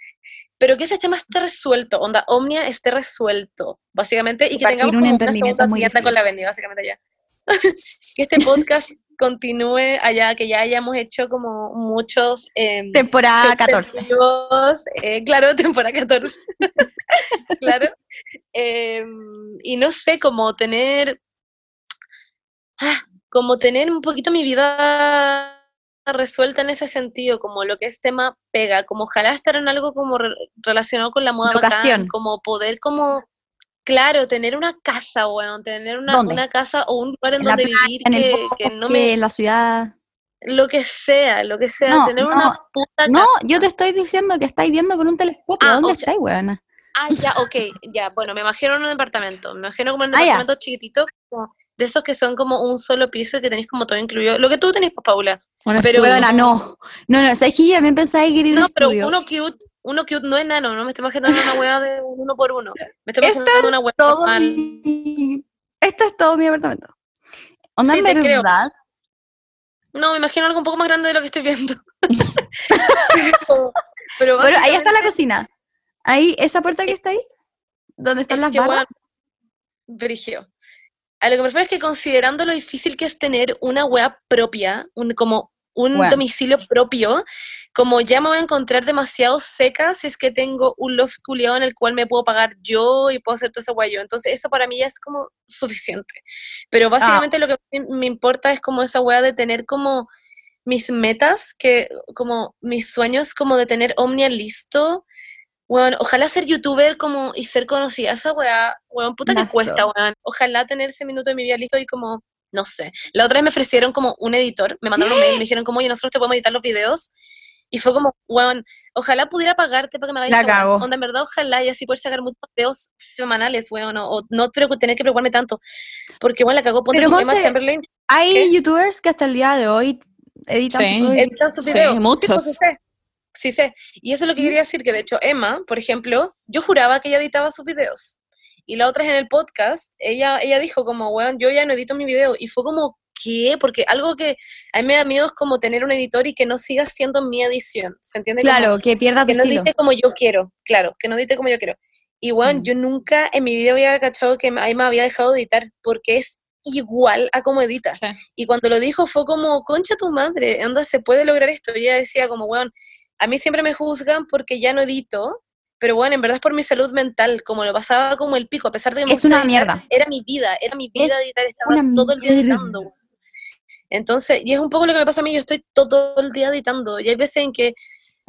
pero que ese tema esté resuelto, onda, Omnia esté resuelto, básicamente, y que Partir tengamos un como una emprendimiento segunda muy con la. Avenida, básicamente allá. que este podcast continúe allá, que ya hayamos hecho como muchos... em, Temporada 14. Dios, eh, claro, temporada 14. claro. Y no sé, como tener. ah, como tener un poquito mi vida resuelta en ese sentido, como lo que es tema pega, como ojalá estar en algo como re- relacionado con la moda bacán, como poder como, claro, tener una casa, weón, tener una, una casa o un lugar en, donde playa, vivir en el que, bosque, que no me, en la ciudad. lo que sea, lo que sea, No, tener no, una puta No, casa. yo te estoy diciendo que estáis viendo por un telescopio. Ah, ¿Dónde o sea- estáis, weona? Ah, ya, ok, ya, bueno, me imagino en un departamento, me imagino como en un Ah, ya. departamento chiquitito, de esos que son como un solo piso y que tenéis como todo incluido, lo que tú tenés, pues, Paula. Un Pero- no. No, no, ¿sabes que yo también pensaba que un No, pero estudio? uno cute, uno cute no es nano, no me estoy imaginando una hueá de un uno por uno, me estoy Esto imaginando una hueá todo mi... Esto es todo mi apartamento. Onda, Sí, en creo. No, me imagino algo un poco más grande de lo que estoy viendo. pero, ahí está la cocina. Ahí, esa puerta que está ahí, donde están Es las que, barras. A lo que me refiero es que considerando lo difícil que es tener una web propia, un, como un domicilio propio, como ya me voy a encontrar demasiado seca si es que tengo un loft culiado en el cual me puedo pagar yo y puedo hacer todo ese guay yo. Entonces eso para mí ya es como suficiente. Pero básicamente lo que me- importa es como esa wea de tener como mis metas, que como mis sueños como de tener Omnia listo. Weón, ojalá ser youtuber como y ser conocida. Esa weá, weón, puta que cuesta, weón. Ojalá tener ese minuto de mi vida listo y como, no sé. La otra vez me ofrecieron como un editor, me mandaron un mail, me dijeron como, oye, nosotros te podemos editar los videos. Y fue como, weón, ojalá pudiera pagarte para que me hagáis La cago. Onda, en verdad, ojalá y así poder sacar muchos videos semanales, weón, o, o no preocu- tener que preocuparme tanto. Porque, weón, la cagó, ponte Pero, tu Emma Chamberlain, Hay ¿Qué? youtubers que hasta el día de hoy editan Sí. sus videos. editan sus Sí, videos. muchos. pues, sí sé. Sí sé. Y eso es lo que quería decir, que de hecho Emma, por ejemplo, yo juraba que ella editaba sus videos. Y la otra es en el podcast, ella, ella dijo como, weón, yo ya no edito mi video. Y fue como, ¿qué? Porque algo que a mí me da miedo es como tener un editor y que no siga siendo mi edición. ¿Se entiende? Como Claro, que pierda tu que no estilo. edite como yo quiero, claro, que no edite como yo quiero. Y bueno, Mm. yo nunca en mi vida había cachado que ahí me había dejado de editar, porque es igual a como edita. Sí. Y cuando lo dijo fue como, concha tu madre, onda, se puede lograr esto. Y ella decía como, weón, a mí siempre me juzgan porque ya no edito, pero bueno, en verdad es por mi salud mental, como lo pasaba como el pico, a pesar de que me Es una editar, mierda. Era mi vida, era mi vida Es editar, estaba todo el día editando. Entonces, y es un poco lo que me pasa a mí, yo estoy todo el día editando, y hay veces en que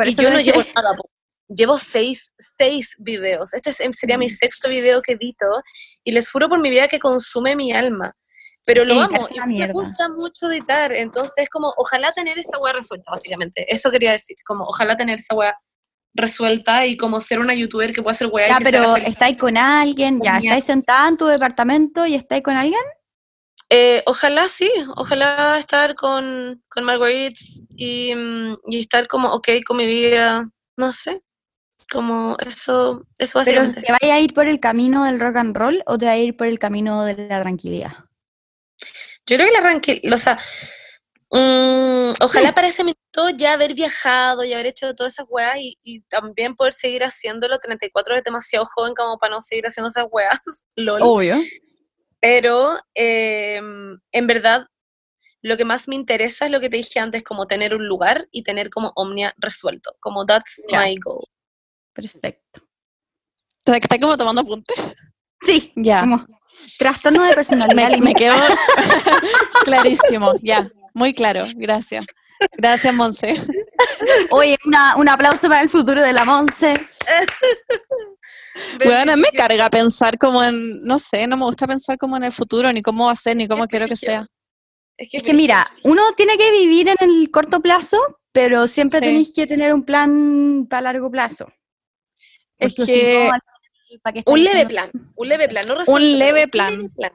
y yo no llevo nada, po. llevo seis, seis videos. Este es- sería mi Mm. sexto video que edito y les juro por mi vida que consume mi alma. Pero lo amo y me gusta mucho editar. Entonces, es como, ojalá tener esa weá resuelta, básicamente. Eso quería decir, como, ojalá tener esa weá resuelta y como ser una youtuber que pueda hacer weá Ya, y que sea pero estáis con alguien, ya, estáis sentada en tu departamento y estáis con alguien. Eh, ojalá sí, ojalá estar con, con Marguerite y, mm, y estar como ok con mi vida, no sé, como eso, eso Pero básicamente. ¿te vaya a ir por el camino del rock and roll o te va a ir por el camino de la tranquilidad? Yo creo que la tranquilidad, o sea, mm, ojalá para ese minuto ya haber viajado y haber hecho todas esas weas y, y también poder seguir haciéndolo. 34 es demasiado joven como para no seguir haciendo esas weas, lol. Obvio. Pero eh, en verdad, lo que más me interesa es lo que te dije antes, como tener un lugar y tener como Omnia resuelto. Como that's my goal. Perfecto. ¿Estás estás como tomando apuntes? Sí, Ya. como trastorno de personalidad. Me, me quedó clarísimo, ya, muy claro, gracias. Gracias, Monse. Oye, una- un aplauso para el futuro de la Monse. Bueno, me carga pensar como en, no sé, no me gusta pensar como en el futuro, ni cómo va a ser, ni cómo quiero que sea. Es Es que mira, uno tiene que vivir en el corto plazo, pero siempre Sí. tenéis que tener un plan para largo plazo. Es Porque si que no, al final, ¿para qué estar un leve plan, un leve plan, no resuelto, leve pero plan. plan.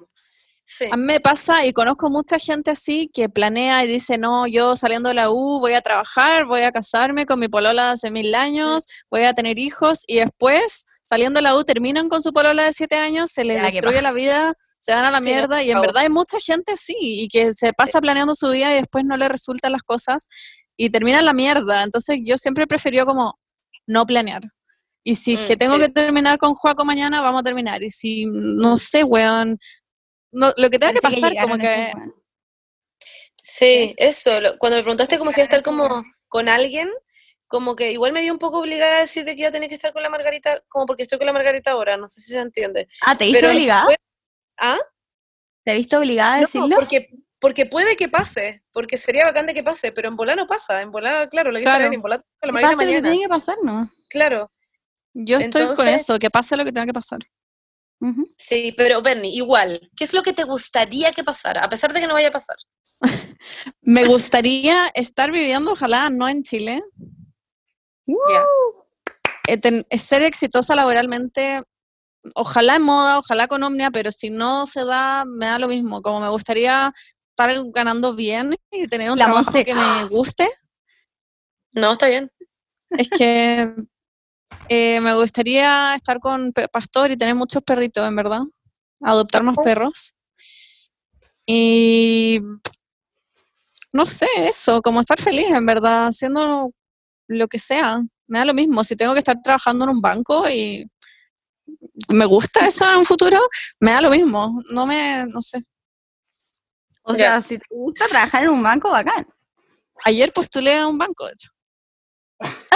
Sí. A mí me pasa y conozco mucha gente así que planea y dice, no, yo saliendo de la U voy a trabajar, voy a casarme con mi polola de hace mil años, voy a tener hijos y después, saliendo de la U, terminan con su polola de siete años, se les Ya, destruye la vida, se van a la Sí, mierda y en verdad hay mucha gente así y que se pasa planeando su día y después no le resultan las cosas y termina en la mierda. Entonces yo siempre preferió como no planear. Y si es Mm, que tengo sí. que terminar con Juaco mañana, vamos a terminar. Y si, no sé, weón, no, lo que tenga que pasar, como que... Sí, eso. lo- cuando me preguntaste como si iba a estar como con alguien, como que igual me vi un poco obligada a decirte que iba a tener que estar con la Margarita, como porque estoy con la Margarita ahora, no sé si se entiende. Ah, ¿te viste obligada? después- ¿Ah? ¿Te viste obligada a No, decirlo? porque, porque puede que pase, porque sería bacán de que pase, pero en volá no pasa, en volá, claro, lo que Claro. en volá con la ¿Qué Margarita pasa lo que mañana, tiene que pasar, no? claro. Yo estoy con eso, que pase lo que tenga que pasar. Sí, pero Bernie, igual, ¿qué es lo que te gustaría que pasara, a pesar de que no vaya a pasar? Me gustaría estar viviendo, ojalá no en Chile, eh, ser exitosa laboralmente, ojalá en moda, ojalá con Omnia, pero si no se da, me da lo mismo. Como me gustaría estar ganando bien y tener un La trabajo Monse. que me guste, No, está bien. es que eh, me gustaría estar con Pastor y tener muchos perritos, en verdad. Adoptar más perros. Y no sé, eso, como estar feliz, en verdad, haciendo lo que sea. Me da lo mismo. Si tengo que estar trabajando en un banco y me gusta eso en un futuro, me da lo mismo. No me, no sé. O Ya. sea, si te gusta trabajar en un banco, bacán. Ayer postulé a un banco, de hecho.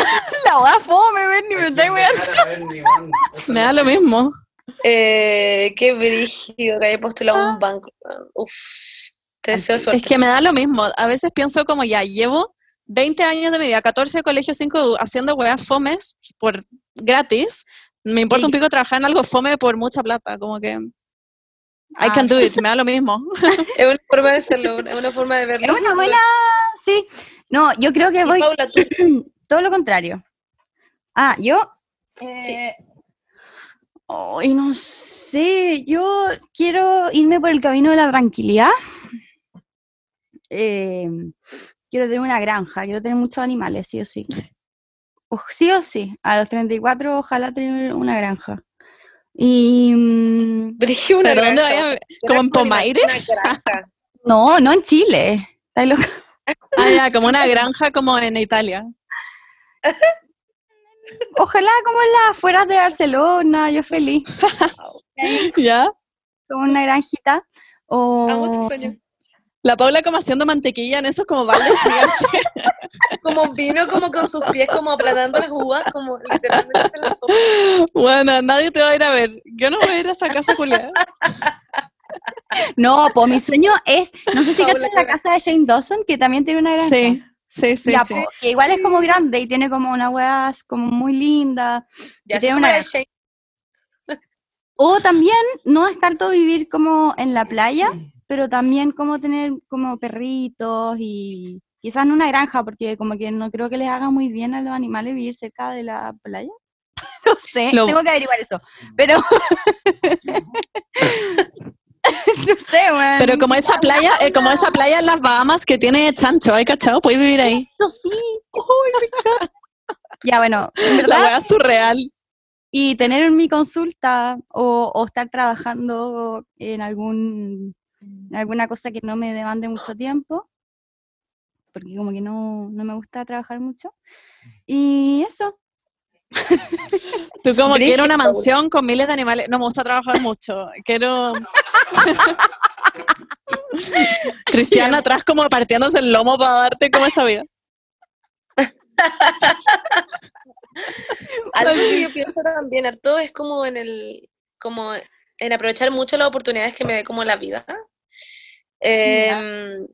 La wea fome, Bernie, me está weando. Me da lo mismo. Eh, qué brígido que haya postulado a un banco. Uf, te deseo suerte. Es que me da lo mismo. A veces pienso como ya, llevo 20 años de mi vida, 14 de colegio, 5 haciendo weas fomes por gratis. Me importa un pico trabajar en algo fome por mucha plata, como que... I Ah, can do it, me da lo mismo. Es una forma de serlo, es una forma de verlo. Es una buena, sí. No, yo creo que voy Paula, tú, todo lo contrario. Ah, yo. Sí. eh, Ay, no sé. Yo quiero irme por el camino de la tranquilidad. Eh, quiero tener una granja, quiero tener muchos animales, sí o sí. O- sí o sí. A los 34, ojalá tener una granja. Y. mm, una ¿Pero dónde granja. vaya? ¿Como en Pomaire? Una granja. No, no en Chile. Ah, ya, como una granja como en Italia. Ojalá como en las afueras de Barcelona, yo feliz. ¿Ya? Como una granjita. O... Amo tu sueño. La Paula como haciendo mantequilla en esos como baldes gigantes. Como vino como con sus pies como aplanando las uvas, como literalmente en la sopa. Bueno, nadie te va a ir a ver. Yo no voy a ir a esa casa culiada. No, pues mi sueño es, no sé si Paula, cachas la casa de Shane Dawson, que también tiene una granja. Sí, sí, sí. Ya, sí. po, que igual es como grande y tiene como una hueá como muy linda. Ya tiene una. O también no descarto vivir como en la playa, pero también como tener como perritos y quizás no una granja, porque como que no creo que les haga muy bien a los animales vivir cerca de la playa. No sé, Lo- tengo que averiguar eso. Pero no sé, weón. Pero como esa playa, eh, como esa playa en las Bahamas que tiene chancho, ¿hay cachado? Puedes vivir ahí. Eso sí. Uy, ya, bueno, en La verdad, wea surreal. y tener mi consulta o, o estar trabajando en algún en alguna cosa que no me demande mucho tiempo, porque como que no, no me gusta trabajar mucho. Y eso, Tú como Brígido, quiero una mansión con miles de animales. No me gusta trabajar mucho. Quiero... Cristiana atrás como partiéndose el lomo para darte como esa vida. Algo que yo pienso también harto es como en el, como en aprovechar mucho las oportunidades que me dé como la vida. Em,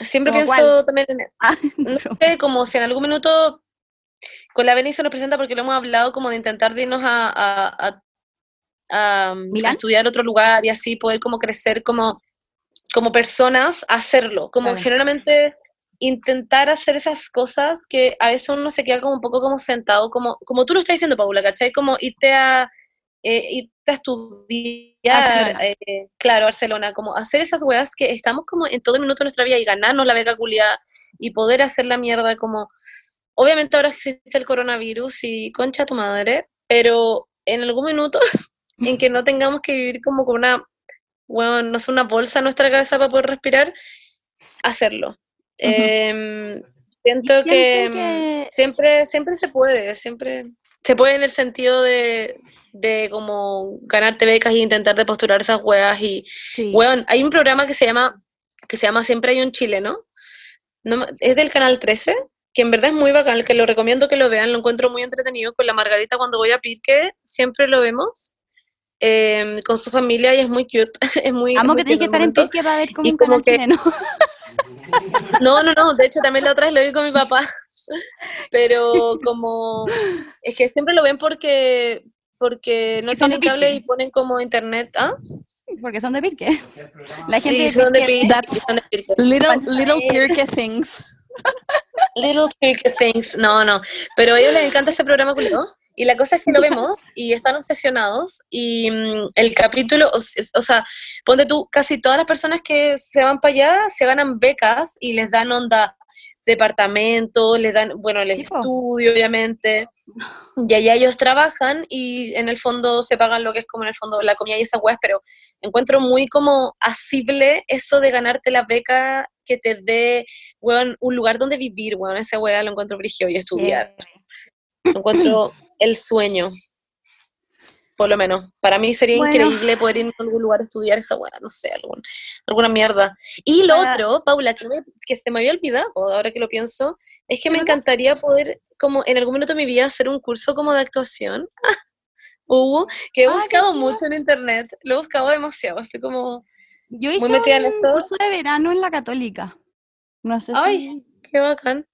siempre ¿Como pienso también en, Ah, no sé, como si en algún minuto con la Beni se nos presenta porque lo hemos hablado como de intentar de irnos a, a, a- a, um, estudiar otro lugar y así poder como crecer como, como personas, hacerlo, como generalmente intentar hacer esas cosas que a veces uno se queda como un poco como sentado, como, como tú lo estás diciendo, Paula, ¿cachai? Como irte a, eh, irte a estudiar, eh, claro, Barcelona, como hacer esas weas que estamos como en todo minuto de nuestra vida y ganarnos la beca culiada y poder hacer la mierda como, obviamente ahora existe el coronavirus y concha tu madre, pero en algún minuto en que no tengamos que vivir como con una, bueno, no sé, una bolsa en nuestra cabeza para poder respirar, hacerlo. Em, siento Y que, siento que- siempre, siempre se puede, siempre se puede en el sentido de, de como ganarte becas e intentar de postular esas weas y, Sí. weón, hay un programa que se llama, que se llama Siempre hay un chileno, no, es del canal 13, que en verdad es muy bacán, que lo recomiendo que lo vean, lo encuentro muy entretenido, con la Margarita cuando voy a Pirque, siempre lo vemos, em, con su familia y es muy cute, es muy... es Amo muy que tenés que estar en momento. Pirque para ver como y un como canal que- chileno. No, no, no, de hecho también la otra vez lo vi con mi papá, pero como, es que siempre lo ven porque, porque no tienen cable Pirque. y ponen como internet, ¿ah? Porque son de Pirque. La gente de son de Pirque Pirque, That's- Pirque. Little, little. Pirke things. Little Cricket Things. No, no. Pero a ellos les encanta ese programa culiao. Y la cosa es que lo vemos y están obsesionados. Y mm, el capítulo, o, sea, ponte tú, casi todas las personas que se van para allá se ganan becas y les dan onda departamento, les dan, bueno, el Sí, po. estudio, obviamente. Y allá ellos trabajan y en el fondo se pagan lo que es como en el fondo la comida y esas weas, pero encuentro muy como asible eso de ganarte la beca que te dé, weón, un lugar donde vivir, weón, esa wea lo encuentro brigio y estudiar. Encuentro el sueño. Por lo menos. Para mí sería Bueno. increíble poder ir a algún lugar a estudiar esa weá, no sé, algún- alguna mierda. Y lo Para- otro, Paula, que, me- que se me había olvidado ahora que lo pienso, es que me encantaría poder, como en algún momento de mi vida, hacer un curso como de actuación. Hubo, que he Ah, buscado mucho en internet, lo he buscado demasiado, estoy como, Yo hice metida en un esto. curso de verano en la católica. No sé Ay. si... qué bacán.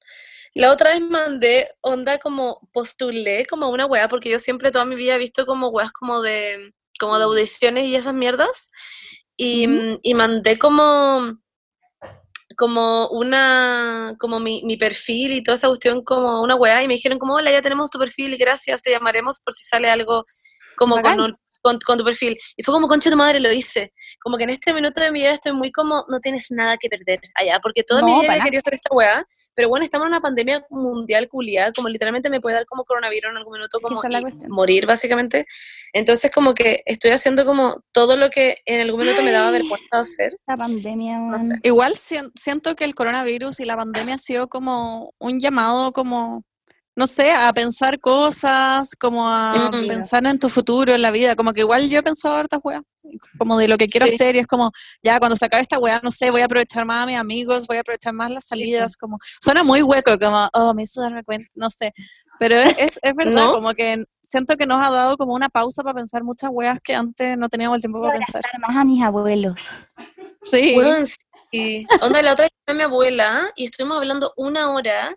La otra vez mandé onda como postulé como una weá, porque yo siempre toda mi vida he visto como weas como de, como de audiciones y esas mierdas. Y, mm, y mandé como como una como mi, mi perfil y toda esa cuestión como una weá y me dijeron como hola ya tenemos tu perfil y gracias te llamaremos por si sale algo como con, con, con tu perfil y fue como concha tu madre lo hice como que en este minuto de mi vida estoy muy como no tienes nada que perder allá porque toda mi No, vida para había nada. querido hacer esta weá pero bueno estamos en una pandemia mundial culiada como literalmente me puede dar como coronavirus en algún minuto como y morir básicamente entonces como que estoy haciendo como todo lo que en algún minuto me daba Ay. vergüenza hacer La pandemia, No sé. Igual sien- siento que el coronavirus y la pandemia ha sido como un llamado como, no sé, a pensar cosas, como a Mm. pensar en tu futuro, en la vida. Como que igual yo he pensado hartas weas, como de lo que quiero Sí. hacer y es como, ya cuando se acabe esta wea, no sé, voy a aprovechar más a mis amigos, voy a aprovechar más las salidas, como, suena muy hueco, como, oh, me hizo darme cuenta, no sé. Pero es, es, es verdad, ¿No? como que siento que nos ha dado como una pausa para pensar muchas weas que antes no teníamos el tiempo para pensar. más a mis abuelos. Sí. Onda, la otra vez mi abuela y estuvimos hablando una hora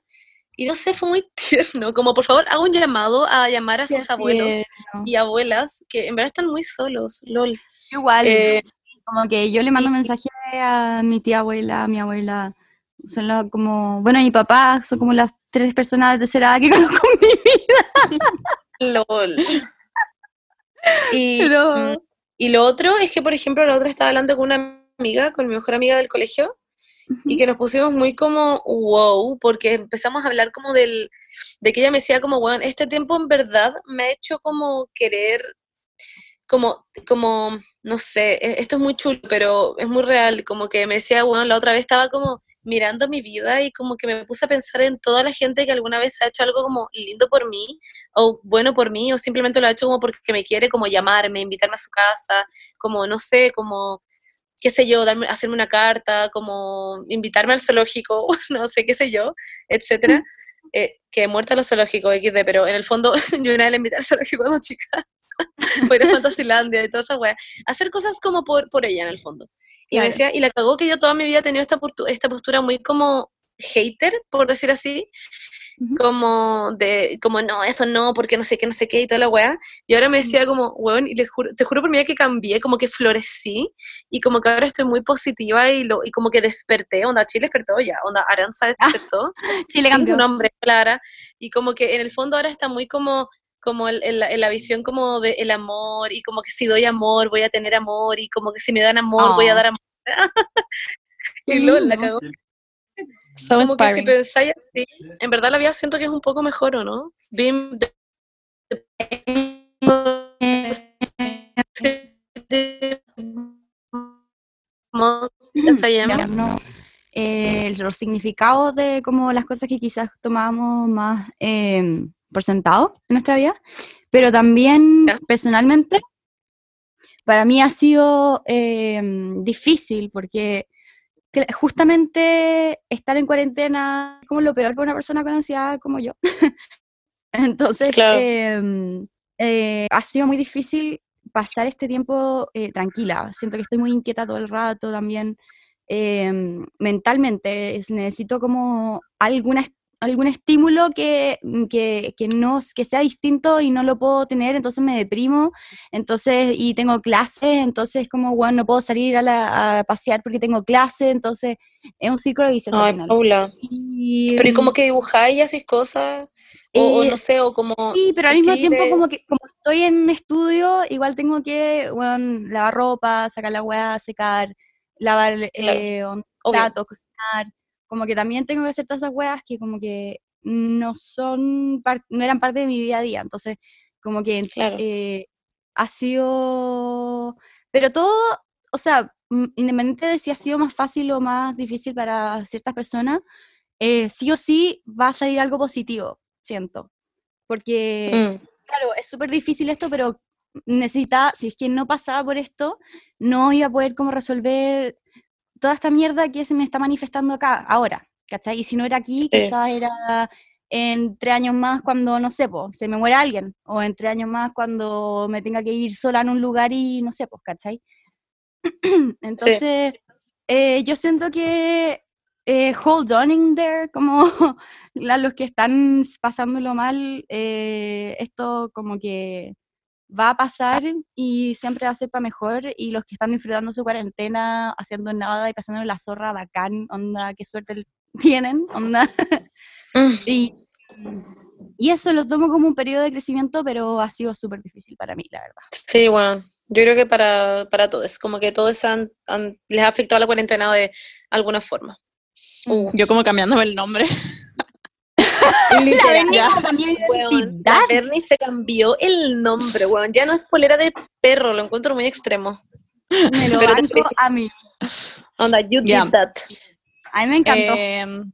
y no sé, fue muy tierno. Como, por favor, hago un llamado a llamar a Qué sus abuelos tierno. y abuelas que en verdad están muy solos, lol. Igual, Eh, como que yo le mando y- mensaje a mi tía abuela, a mi abuela, son lo- como, bueno, mi papá, son como las tres personas de tercera edad que conozco en mi vida. LOL. Y, Pero- y lo otro es que, por ejemplo, la otra estaba hablando con una amiga, con mi mejor amiga del colegio, y que nos pusimos muy como wow, porque empezamos a hablar como del, de que ella me decía como, bueno, este tiempo en verdad me ha hecho como querer, como, como, no sé, e- esto es muy chulo, pero es muy real, como que me decía, bueno, la otra vez estaba como mirando mi vida y como que me puse a pensar en toda la gente que alguna vez ha hecho algo como lindo por mí, o bueno por mí, o simplemente lo ha hecho como porque me quiere, como llamarme, invitarme a su casa, como, no sé, como qué sé yo, darme, hacerme una carta, como invitarme al zoológico, no sé, qué sé yo, etcétera. Eh, que muerta los zoológicos, XD, pero en el fondo yo una vez la invité al zoológico cuando chica, ir a Fantasilandia y toda esa wea. Hacer cosas como por, por ella en el fondo. Y me decía, y la cagó que yo toda mi vida he tenido esta, esta postura muy como hater, por decir así. Como de, como no, eso no, porque no sé qué, no sé qué, y toda la weá. Y ahora me decía como, weón, y le juro, te juro por vida que cambié, como que florecí, y como que ahora estoy muy positiva y, lo, y como que desperté, onda, Chile despertó ya, onda, Aranza despertó, Sí, le tiene cambió. su nombre, Clara, y como que en el fondo ahora está muy como como el- el- la- la visión como de el amor y como que si doy amor voy a tener amor y como que si me dan amor voy a Oh. dar amor. Y luego la cagó. So Como que si inspiring. pensáis así, en verdad la vida siento que es un poco mejor, ¿o no? Esa llama. no, eh, los significados de como las cosas que quizás tomábamos más eh, por sentado en nuestra vida, pero también personalmente para mí ha sido eh, difícil porque justamente estar en cuarentena es como lo peor para una persona con ansiedad como yo. Entonces, Claro. em, eh, ha sido muy difícil pasar este tiempo eh, tranquila. Siento que estoy muy inquieta todo el rato también. em, mentalmente es- necesito como alguna, algún estímulo que, que, que no, que sea distinto y no lo puedo tener, entonces me deprimo, entonces, y tengo clase, entonces como, bueno, no puedo salir a, la- a pasear porque tengo clase, entonces es un círculo vicioso Ay. Paula. Y, Pero ¿y mm, como que dibujáis y hacéis cosas? O, o no sé, o como... Sí, pero al mismo tiempo como que como estoy en estudio, igual tengo que bueno, lavar ropa, sacar la hueá, secar, lavar Claro, eh, platos, cocinar. Como que también tengo que hacer todas esas hueás que como que no son no eran parte de mi día a día. Entonces, como que Claro. eh, ha sido... Pero todo, o sea, independiente de si ha sido más fácil o más difícil para ciertas personas, eh, sí o sí va a salir algo positivo, siento. Porque, Mm, claro, es súper difícil esto, pero necesita, si es que no pasaba por esto, no iba a poder como resolver toda esta mierda que se me está manifestando acá, ahora, ¿cachai? Y si no era aquí, Sí. quizás era en tres años más cuando, no sé, po, se me muera alguien, o en tres años más cuando me tenga que ir sola en un lugar y no sé, pues, ¿cachai? Entonces, eh, yo siento que eh, hold on in there, como los que están pasándolo mal, eh, esto como que va a pasar y siempre va a ser para mejor, y los que están disfrutando su cuarentena, haciendo nada y pasando la zorra bacán, onda, qué suerte tienen, onda. mm. Y, y eso lo tomo como un periodo de crecimiento, pero ha sido súper difícil para mí, la verdad. Sí, bueno, yo creo que para, para todos, como que todos han, han- les ha afectado la cuarentena de alguna forma. Uh, Yo como cambiándome el nombre. literal. Weón, identidad. la Bernie se cambió el nombre, weón. Ya no es polera de perro, lo encuentro muy extremo. Me lo Pero banco a mí. Onda, you Ya. did that. A mí me encantó. Em,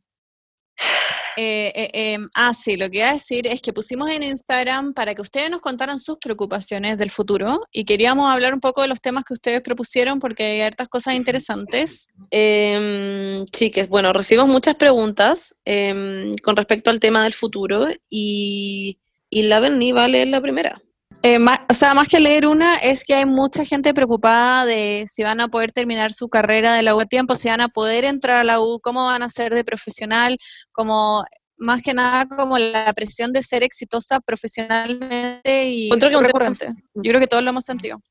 eh, eh, em, ah, sí, lo que iba a decir es que pusimos en Instagram para que ustedes nos contaran sus preocupaciones del futuro y queríamos hablar un poco de los temas que ustedes propusieron porque hay hartas cosas interesantes. Em, chiques, bueno, recibimos muchas preguntas em, con respecto al tema del futuro y, y la Bernie va a la primera. Eh, ma- o sea, más que leer una, es que hay mucha gente preocupada de si van a poder terminar su carrera de la U a tiempo, si van a poder entrar a la U, cómo van a ser de profesional, como más que nada como la presión de ser exitosa profesionalmente y Encuentro que recurrente. Yo creo que todos lo hemos sentido.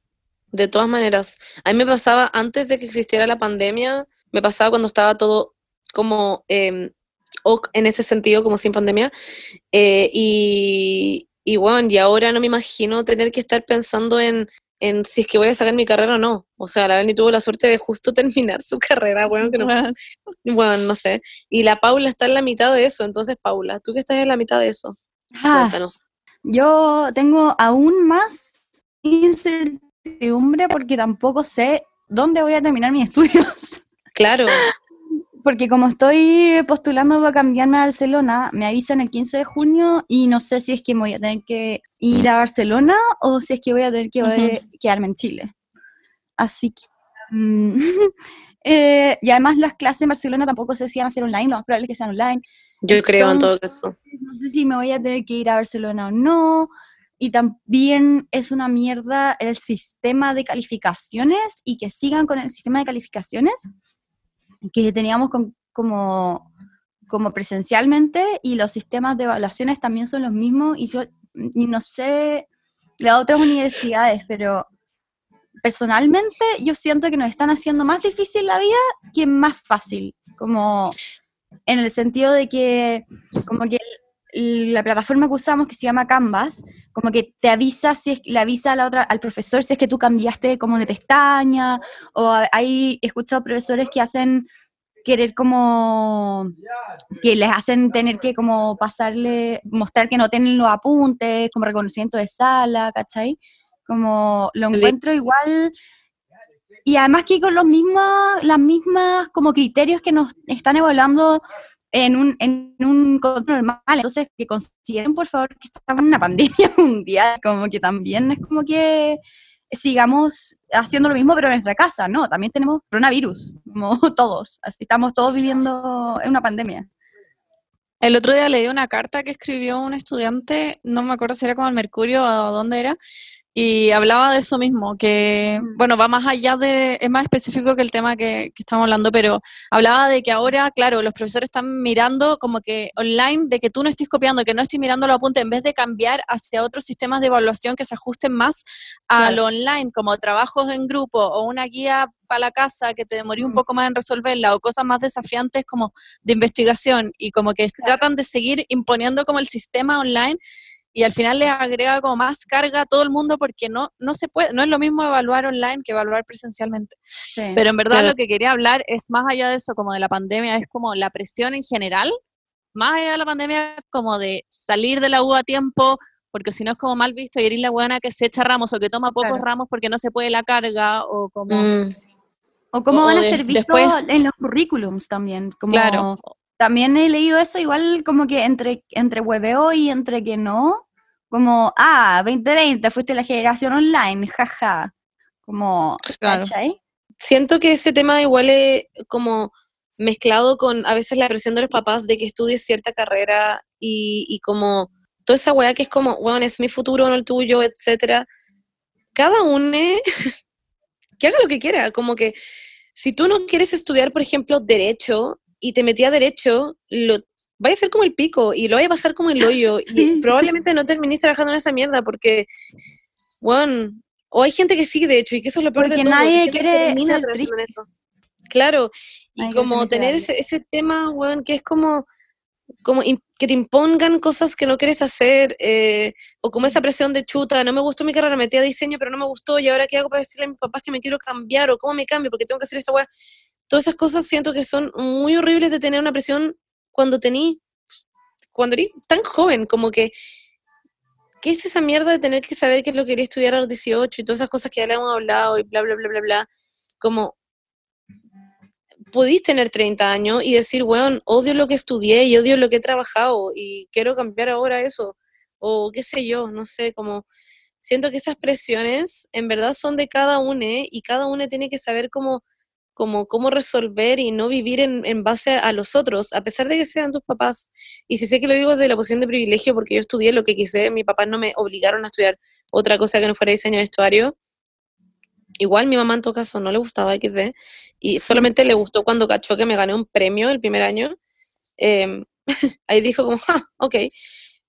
De todas maneras, a mí me pasaba antes de que existiera la pandemia, me pasaba cuando estaba todo como ok en ese sentido, como sin pandemia. eh, y, y bueno, y ahora no me imagino tener que estar pensando en, en si es que voy a sacar mi carrera o no. O sea, la Berni tuvo la suerte de justo terminar su carrera, bueno, que no, bueno, no sé. Y la Paula está en la mitad de eso, entonces Paula, tú que estás en la mitad de eso, Ah, cuéntanos. yo tengo aún más incertidumbre porque tampoco sé dónde voy a terminar mis estudios. Claro, Porque como estoy postulando para cambiarme a Barcelona, me avisan el 15 de junio y no sé si es que me voy a tener que ir a Barcelona o si es que voy a tener que quedarme en Chile. Así que... mm, eh, y además las clases en Barcelona tampoco sé si van a ser online, lo más probable es que sean online. yo creo en todo caso. no sé si me voy a tener que ir a Barcelona o no. Y también es una mierda el sistema de calificaciones y que sigan con el sistema de calificaciones que teníamos como, como presencialmente y los sistemas de evaluaciones también son los mismos y, yo, y no sé las otras universidades, pero personalmente yo siento que nos están haciendo más difícil la vida que más fácil, como en el sentido de que como que la plataforma que usamos, que se llama Canvas, como que te avisa si es, le avisa a la otra, al profesor si es que tú cambiaste como de pestaña, o hay, he escuchado profesores que hacen querer como, que les hacen tener que como pasarle, mostrar que no tienen los apuntes, como reconocimiento de sala, ¿cachai? Como lo encuentro igual, y además que con los mismos, las mismas como criterios que nos están evaluando en un, en un control normal. Entonces, que consideren, por favor, que estamos en una pandemia mundial, como que también es como que sigamos haciendo lo mismo, pero en nuestra casa, ¿no? También tenemos coronavirus, como todos, así estamos todos viviendo en una pandemia. El otro día leí una carta que escribió un estudiante, no me acuerdo si era como el Mercurio o dónde era, y hablaba de eso mismo, que, bueno, va más allá de, es más específico que el tema que, que estamos hablando, pero hablaba de que ahora, claro, los profesores están mirando como que online, de que tú no estés copiando, que no estés mirando los apuntes, en vez de cambiar hacia otros sistemas de evaluación que se ajusten más a Claro. lo online, como trabajos en grupo o una guía para la casa que te demoré un Mm. poco más en resolverla, o cosas más desafiantes como de investigación y como que Claro. tratan de seguir imponiendo como el sistema online y al final les agrega como más carga a todo el mundo porque no, no se puede, no es lo mismo evaluar online que evaluar presencialmente. Sí. Pero en verdad Claro. lo que quería hablar es más allá de eso, como de la pandemia, es como la presión en general, más allá de la pandemia, como de salir de la U a tiempo, porque si no es como mal visto y eres la buena que se echa ramos o que toma pocos Claro. ramos porque no se puede la carga o como... Mm, O cómo o van a de- ser vistos después- en los currículums también. Como, Claro. También he leído eso, igual como que entre, entre hueveo y entre que no, como, ah, 2020, fuiste la generación online, jaja. Como, Claro. ¿cachai? Siento que ese tema igual es como mezclado con a veces la presión de los papás de que estudies cierta carrera y, y como toda esa weá que es como, bueno, es mi futuro, no el tuyo, etcétera. Cada uno que haga lo que quiera, como que si tú no quieres estudiar, por ejemplo, derecho y te metí a derecho, lo vaya a ser como el pico y lo vaya a pasar como el hoyo Sí. y probablemente no termines trabajando en esa mierda porque, bueno, o hay gente que sigue derecho y que eso es lo peor Porque de todo. nadie quiere ser. Claro, y como tener ese, ese tema, weón, que es como, como que te impongan cosas que no quieres hacer, eh, o como esa presión de chuta, no me gustó mi carrera, metí a diseño, pero no me gustó, y ahora qué hago para decirle a mis papás que me quiero cambiar, o cómo me cambio, porque tengo que hacer esta weá. Todas esas cosas siento que son muy horribles de tener una presión cuando tení, cuando eres tan joven, como que, ¿qué es esa mierda de tener que saber qué es lo que quería estudiar a los 18 y todas esas cosas que ya le hemos hablado y bla, bla, bla, bla, bla? Como, podís tener 30 años y decir, weón, odio lo que estudié y odio lo que he trabajado y quiero cambiar ahora eso, o qué sé yo, no sé, como siento que esas presiones en verdad son de cada uno y cada uno tiene que saber cómo, cómo, cómo resolver y no vivir en, en base a los otros, a pesar de que sean tus papás. Y si sé que lo digo desde la posición de privilegio, porque yo estudié lo que quise, mis papás no me obligaron a estudiar otra cosa que no fuera diseño de vestuario. Igual mi mamá en todo caso no le gustaba XD y solamente le gustó cuando cachó que me gané un premio el primer año. Em, ahí dijo como, "Ja, ok,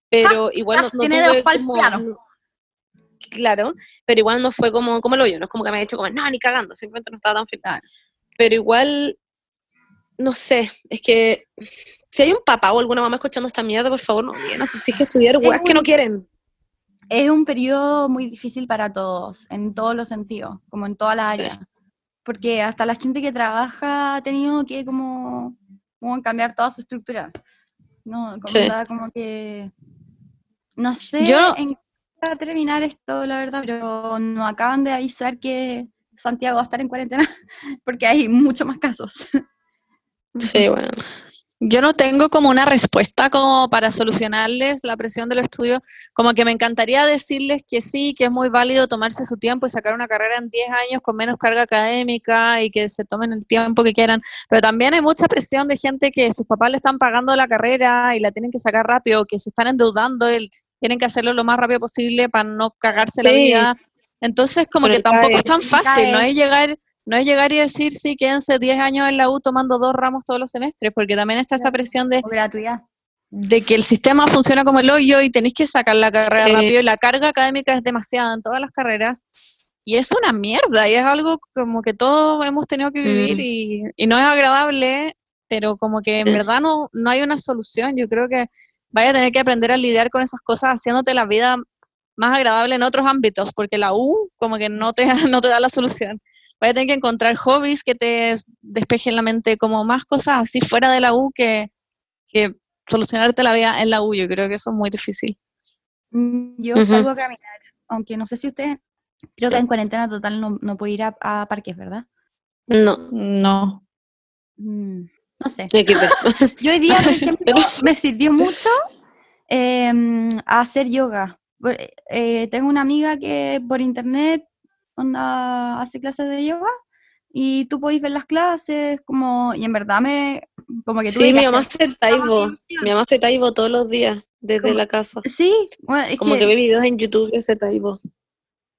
pero igual no, no Tiene tuve como- piano. Claro, pero igual no fue como, como lo yo, no es como que me ha hecho como, no, ni cagando, simplemente no estaba tan feliz. Pero igual, no sé, es que si hay un papá o alguna mamá escuchando esta mierda, por favor, no obliguen a sus hijos a estudiar weas que no quieren. Es un periodo muy difícil para todos, en todos los sentidos, como en todas las Sí. áreas. Porque hasta la gente que trabaja ha tenido que como, como cambiar toda su estructura. No, como, Sí. da como que... No sé Yo- en qué va a terminar esto, la verdad, pero nos acaban de avisar que Santiago va a estar en cuarentena porque hay muchos más casos. Sí, bueno. Yo no tengo como una respuesta como para solucionarles la presión del estudio, como que me encantaría decirles que sí, que es muy válido tomarse su tiempo y sacar una carrera en 10 años con menos carga académica y que se tomen el tiempo que quieran, pero también hay mucha presión de gente que sus papás le están pagando la carrera y la tienen que sacar rápido, que se están endeudando, y tienen que hacerlo lo más rápido posible para no cagarse la vida. Entonces, como que tampoco CAE. es tan fácil, no es llegar no es llegar y decir, sí, quédense 10 años en la U tomando dos ramos todos los semestres, porque también está esa presión de, de que el sistema funciona como el hoyo y tenéis que sacar la carrera Sí. rápido y la carga académica es demasiada en todas las carreras. Y es una mierda y es algo como que todos hemos tenido que vivir Mm. y, y no es agradable pero como que en Mm. verdad no, no hay una solución. Yo creo que vaya a tener que aprender a lidiar con esas cosas haciéndote la vida más agradable en otros ámbitos, porque la U como que no te, no te da la solución. Vaya a tener que encontrar hobbies que te despejen la mente, como más cosas así fuera de la U que, que solucionarte la vida en la U. Yo creo que eso es muy difícil. Mm, Yo salgo a caminar, aunque no sé si ustedes, creo que en cuarentena total no, no puedo ir a, a parques, ¿verdad? No, No. Mm, no sé. Yo hoy día, por ejemplo, me sirvió mucho em, a hacer yoga. Eh, tengo una amiga que por internet onda, hace clases de yoga y tú podéis ver las clases, como, y en verdad me, como que Sí, que mi mamá hace taibo. Mi mamá hace taibo todos los días desde la casa. Sí, bueno, es Como que, que ve videos en YouTube y hace taibo.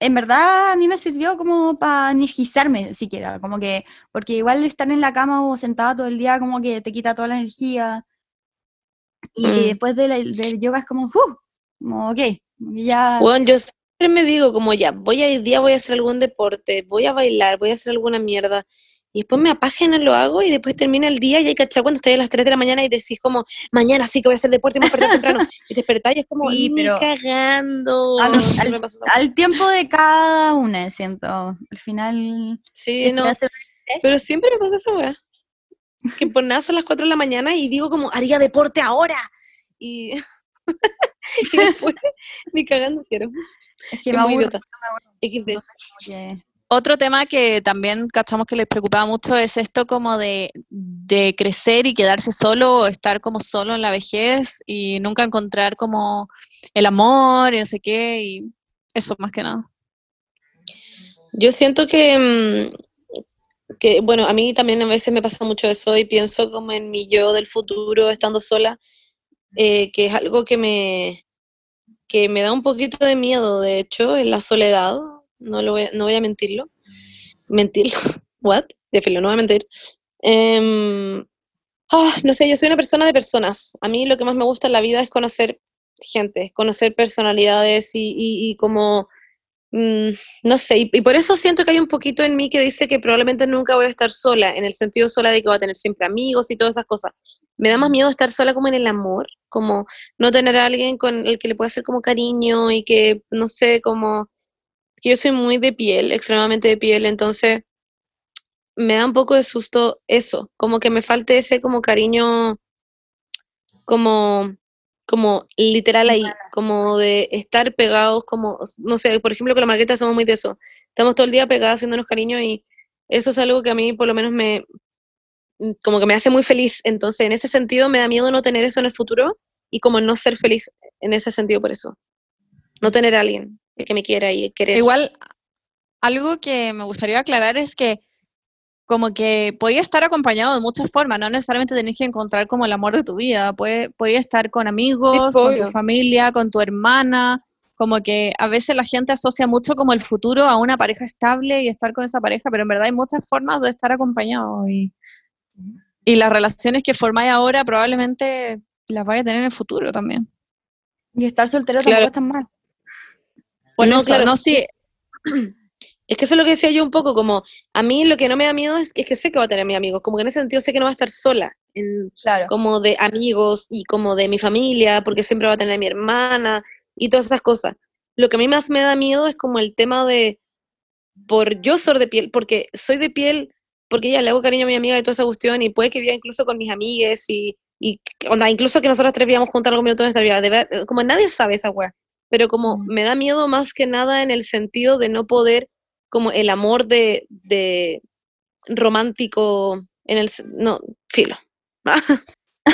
en verdad a mí me sirvió como para energizarme siquiera, como que, porque igual estar en la cama o sentada todo el día como que te quita toda la energía. Y Mm. después de del yoga es como, ¡uh! Como, ok, que ya... Bueno, yo siempre me digo como ya, voy a ir día, voy a hacer algún deporte, voy a bailar, voy a hacer alguna mierda. Y después me apaga y no lo hago y después termina el día y hay cachado cuando estoy a las 3 de la mañana y decís como, mañana sí que voy a hacer deporte y me voy a despertar temprano. Y te despertás y es como, Sí, pero cagando. al- Siempre al- me pasa eso. Al tiempo de cada una, siento. Al final, Sí, no. hace- Pero siempre me pasa esa weá. Que por nada son las 4 de la mañana y digo como, haría deporte ahora. Y, y después, ni cagando quiero. es que Es me muy idiota. Que- Otro tema que también cachamos que les preocupaba mucho es esto como de, de crecer y quedarse solo o estar como solo en la vejez y nunca encontrar como el amor y no sé qué y eso más que nada. Yo siento que, mm, que, bueno, a mí también a veces me pasa mucho eso y pienso como en mi yo del futuro estando sola, eh, que es algo que me, que me da un poquito de miedo, de hecho, en la soledad, no, lo voy, no voy a mentirlo, mentirlo, what? De filo, no voy a mentir. Em, ah, no sé, yo soy una persona de personas, a mí lo que más me gusta en la vida es conocer gente, conocer personalidades y, y, y como mm, no sé, y, y por eso siento que hay un poquito en mí que dice que probablemente nunca voy a estar sola, en el sentido sola de que voy a tener siempre amigos y todas esas cosas. Me da más miedo estar sola como en el amor, como no tener a alguien con el que le pueda hacer como cariño y que, no sé, como que yo soy muy de piel, extremadamente de piel, entonces me da un poco de susto eso, como que me falte ese como cariño, como como literal ahí, como de estar pegados, como, no sé, por ejemplo, con la Marguerita somos muy de eso. Estamos todo el día pegadas haciéndonos cariño y eso es algo que a mí por lo menos me, como que me hace muy feliz. Entonces, en ese sentido, me da miedo no tener eso en el futuro y como no ser feliz en ese sentido por eso. No tener a alguien que me quiera y querer. Igual, algo que me gustaría aclarar es que como que podía estar acompañado de muchas formas, no necesariamente tenés que encontrar como el amor de tu vida, puede, podía estar con amigos, con tu familia, con tu hermana, como que a veces la gente asocia mucho como el futuro a una pareja estable y estar con esa pareja, pero en verdad hay muchas formas de estar acompañado y, y las relaciones que formáis ahora probablemente las vaya a tener en el futuro también. Y estar soltero Claro. tampoco es tan mal. Por No, eso, claro. no, sí, Es que eso es lo que decía yo un poco, como a mí lo que no me da miedo es, es que sé que va a tener mis amigos, como que en ese sentido sé que no va a estar sola, en, Claro. como de amigos y como de mi familia, porque siempre va a tener a mi hermana y todas esas cosas. Lo que a mí más me da miedo es como el tema de, por yo ser de piel, porque soy de piel, porque ya le hago cariño a mi amiga y toda esa cuestión, y puede que viva incluso con mis amigues, y, y onda, incluso que nosotros tres vivamos juntas algún minuto de nuestra vida, de ver- como nadie sabe esa weá, pero como me da miedo más que nada en el sentido de no poder, como el amor de, de romántico, en el, no, filo.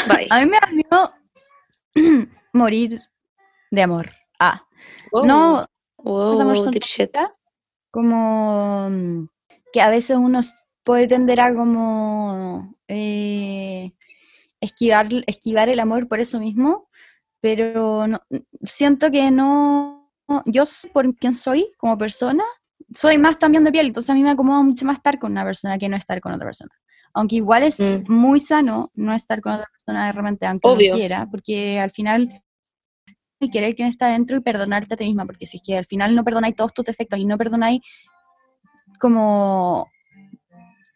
Bye. A mí me da miedo morir de amor. Ah, Wow. no Wow, de como que a veces uno puede tender a como eh, esquivar, esquivar el amor por eso mismo, pero no- siento que no, yo por quien soy como persona, soy más también de piel, entonces a mí me acomoda mucho más estar con una persona que no estar con otra persona. Aunque igual es Mm. muy sano no estar con otra persona de repente, aunque Obvio. no quiera, porque al final y querer quién está dentro y perdonarte a ti misma, porque si es que al final no perdonáis todos tus defectos y no perdonáis como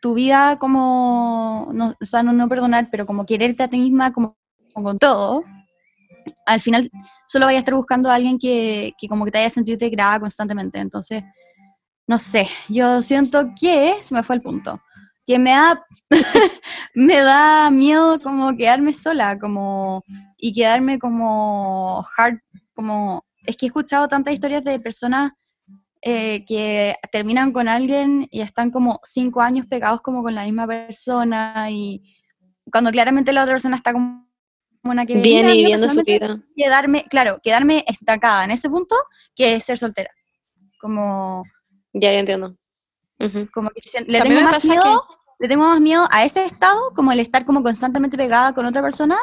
tu vida como, no, sea, no, perdonar, pero como quererte a ti misma como, con todo, al final solo vayas a estar buscando a alguien que, que como que te haya sentirte grada constantemente. Entonces, no sé, yo siento que, se me fue el punto, que me da, me da miedo como quedarme sola, como, y quedarme como hard, como, es que he escuchado tantas historias de personas eh, que terminan con alguien y están como cinco años pegados como con la misma persona y cuando claramente la otra persona está como una que yo viviendo su vida. quedarme, claro, quedarme estancada en ese punto que es ser soltera. Como, Ya, ya entiendo. Ujú. como que le tengo más miedo, le tengo más miedo a ese estado, como el estar como constantemente pegada con otra persona,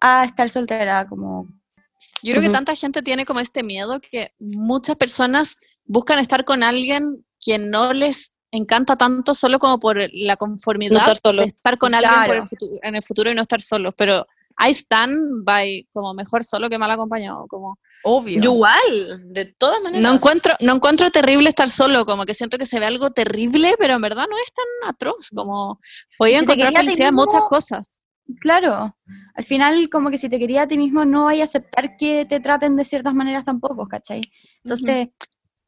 a estar soltera, como Yo creo que Ujú. tanta gente tiene como este miedo que muchas personas buscan estar con alguien que no les encanta tanto solo como por la conformidad estar de estar con alguien por el en el futuro y no estar solos. Pero ahí están, by como mejor solo que mal acompañado. Como obvio. Yo igual, de todas maneras. no encuentro, no encuentro terrible estar solo, como que siento que se ve algo terrible, pero en verdad no es tan atroz, como podía Si te encontrar quería a ti felicidad en muchas cosas. Claro, al final como que si te quería a ti mismo no hay a aceptar que te traten de ciertas maneras tampoco, ¿cachai? Entonces,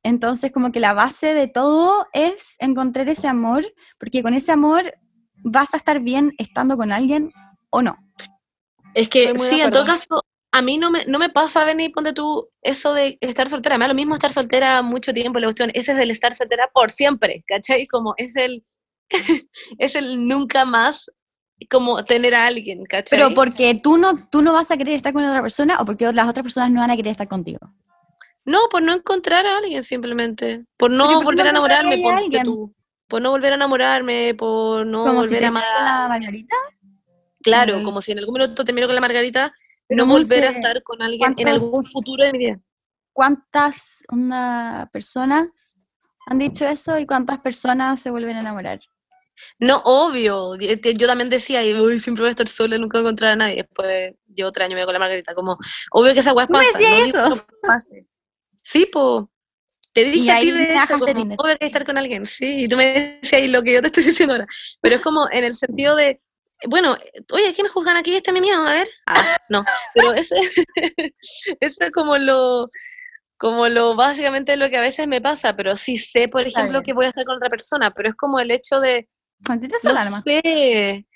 entonces como que la base de todo es encontrar ese amor, porque con ese amor vas a estar bien estando con alguien o no. Es que sí, en todo caso, a mí no me, no me pasa, Benny, ponte tú, eso de estar soltera. Me da lo mismo estar soltera mucho tiempo, la cuestión, ese es el estar soltera por siempre, ¿cachai? Como es el, es el nunca más como tener a alguien, ¿cachai? Pero porque tú no, tú no vas a querer estar con otra persona o porque las otras personas no van a querer estar contigo. No, por no encontrar a alguien simplemente. Por no Pero ¿por qué volver no a enamorarme, tú. Por no volver a enamorarme, por no como si volver te a amar. con la Margarita. Claro, Mm. como si en algún minuto termino con la Margarita, Pero no volver a estar con alguien en ¿cuántos- algún futuro de mi vida. ¿Cuántas onda, personas han dicho eso y cuántas personas se vuelven a enamorar? No, obvio. Yo también decía, y, "Uy, siempre voy a estar sola, nunca voy a encontrar a nadie. Después llevo tres años me voy con la Margarita. Como, obvio que esa weá me pasa. digo eso. que no pase. Sí, po. Te dije a ti de bajaste como, estar con alguien. Sí, y tú me decías y lo que yo te estoy diciendo ahora. Pero es como en el sentido de, bueno, oye, ¿qué me juzgan aquí? Este es mi miedo, a ver. Ah, no. Pero ese, ese es como lo, como lo básicamente lo que a veces me pasa. Pero sí sé, por ejemplo, que voy a estar con otra persona. Pero es como el hecho de, no sé.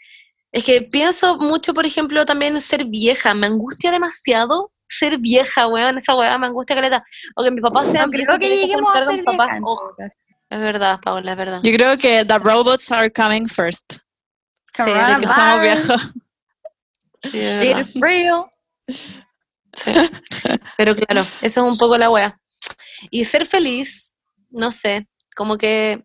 Es que pienso mucho, por ejemplo, también ser vieja. Me angustia demasiado ser vieja, weón. Esa weá me angustia caleta. O que mi papá sea No viejo creo que lleguemos a ser papás. Oh, es verdad, Paola, es verdad. Yo creo que the robots are coming first. Sí, es Que somos viejos. sí, es It verdad. is real. Sí. Pero claro, eso es un poco la wea. Y ser feliz, no sé, como que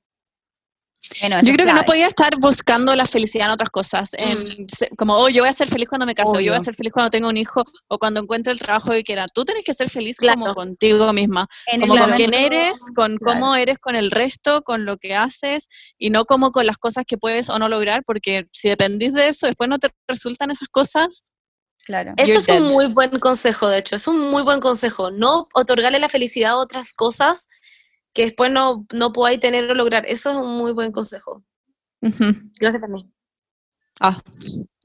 Bueno, Yo creo que no clave. podía estar buscando la felicidad en otras cosas. en se- como, oh, yo voy a ser feliz cuando me case, o yo voy a ser feliz cuando tenga un hijo, o cuando encuentre el trabajo que quiera. Tú tienes que ser feliz Claro. como contigo misma, En como con quién eres, con claro. cómo eres con el resto, con lo que haces, y no como con las cosas que puedes o no lograr, porque si dependís de eso, después no te resultan esas cosas. Claro. eso You're es un dead. muy buen consejo, de hecho, es un muy buen consejo. No otorgarle la felicidad a otras cosas que después no, no podáis tener o lograr. Eso es un muy buen consejo. Ujú. Gracias también. Ah,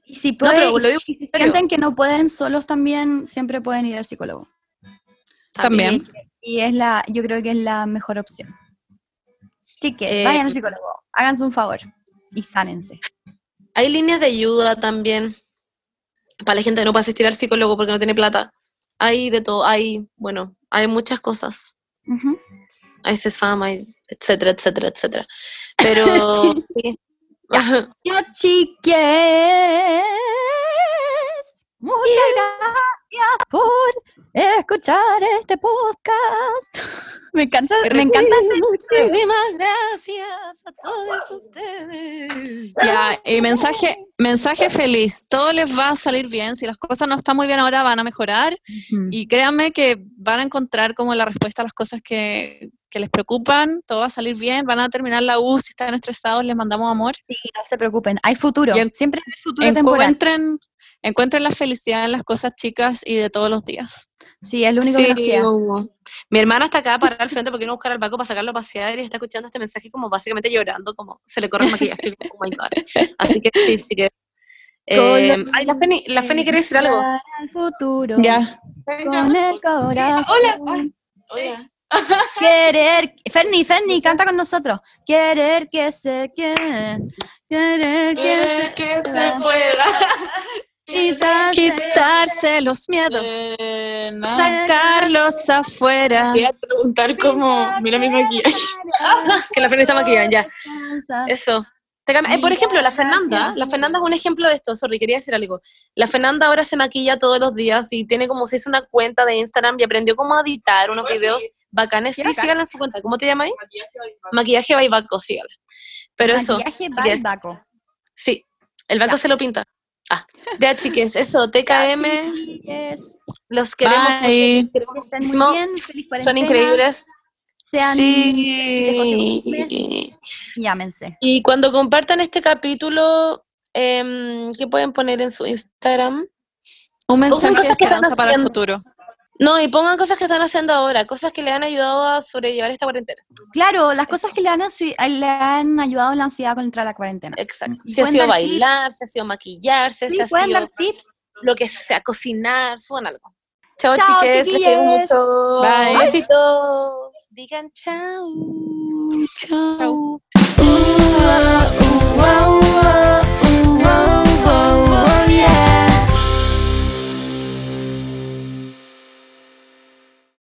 Y si, No, pero puede- lo digo y si sienten que no pueden solos también, siempre pueden ir al psicólogo. también. Y es la, yo creo que es la mejor opción. Así que Eh, vayan al psicólogo, háganse un favor y sánense. Hay líneas de ayuda también para la gente que no puede asistir al psicólogo porque no tiene plata. Hay de todo, hay, bueno, hay muchas cosas. Hay CESFAM, hay etcétera, etcétera, etcétera. Pero sí. Ya, chiques. Muchas gracias por escuchar este podcast. Me encanta, me encanta hacer Muchísimas gracias a todos ustedes. Ya, y mensaje, mensaje feliz. Todo les va a salir bien. Si las cosas no están muy bien ahora, van a mejorar. Y créanme que van a encontrar como la respuesta a las cosas que, que les preocupan. Todo va a salir bien. Van a terminar la U. Si están estresados, les mandamos amor. Sí, no se preocupen, hay futuro. En- Siempre hay futuro temporal. Encuentren, encuentren la felicidad en las cosas chicas y de todos los días. Sí, es lo único que nos queda. Hugo. Mi hermana está acá para al frente porque quiere buscar al Paco para sacarlo a pasear y está escuchando este mensaje como básicamente llorando, como se le corre el maquillaje. como, "Oh my God". Así que sí, sí que... Eh, ay, la Feni, la Feni quiere decir algo. Futuro. Ya. Con el corazón. Hola. Hola. Querer. Ferni, Ferni, canta con nosotros. Querer que se quede. Querer que se que se pueda. quitarse. Quitarse los miedos, Eh, sacarlos afuera. Voy a preguntar cómo. Mira mi maquillaje. Que la Feni está maquillada, ya. Eso. Eh, por ejemplo, la Fernanda, la Fernanda es un ejemplo de esto, sorry, quería decir algo. La Fernanda ahora se maquilla todos los días y tiene como si es una cuenta de Instagram y aprendió cómo editar unos videos bacanes. Sí, síganla en su cuenta. ¿Cómo te llamas? Maquillaje Baibaco, síganla. Pero eso, Maquillaje Balbaco. sí, el Baco se lo pinta. Ah, ya chiques, eso, TKM, Chiques, los queremos mucho, Bye. que estén muy bien. Feliz son increíbles. Sean Sí. Llámense. Y cuando compartan este capítulo, em, ¿qué pueden poner en su Instagram? Un mensaje de esperanza para el futuro. No, y pongan cosas que están haciendo ahora, cosas que le han ayudado a sobrellevar esta cuarentena. Claro, las cosas que le han, le han ayudado en la ansiedad contra la cuarentena. Exacto. Si ha sido dar tips. bailar, si ha sido maquillarse, Sí, si ha pueden sido dar tips. lo que sea, cocinar, suban algo. Chao, Chao, chiques, les mucho. Bye. Besitos. Digan chao. ooh, uh, ooh, uh, ooh.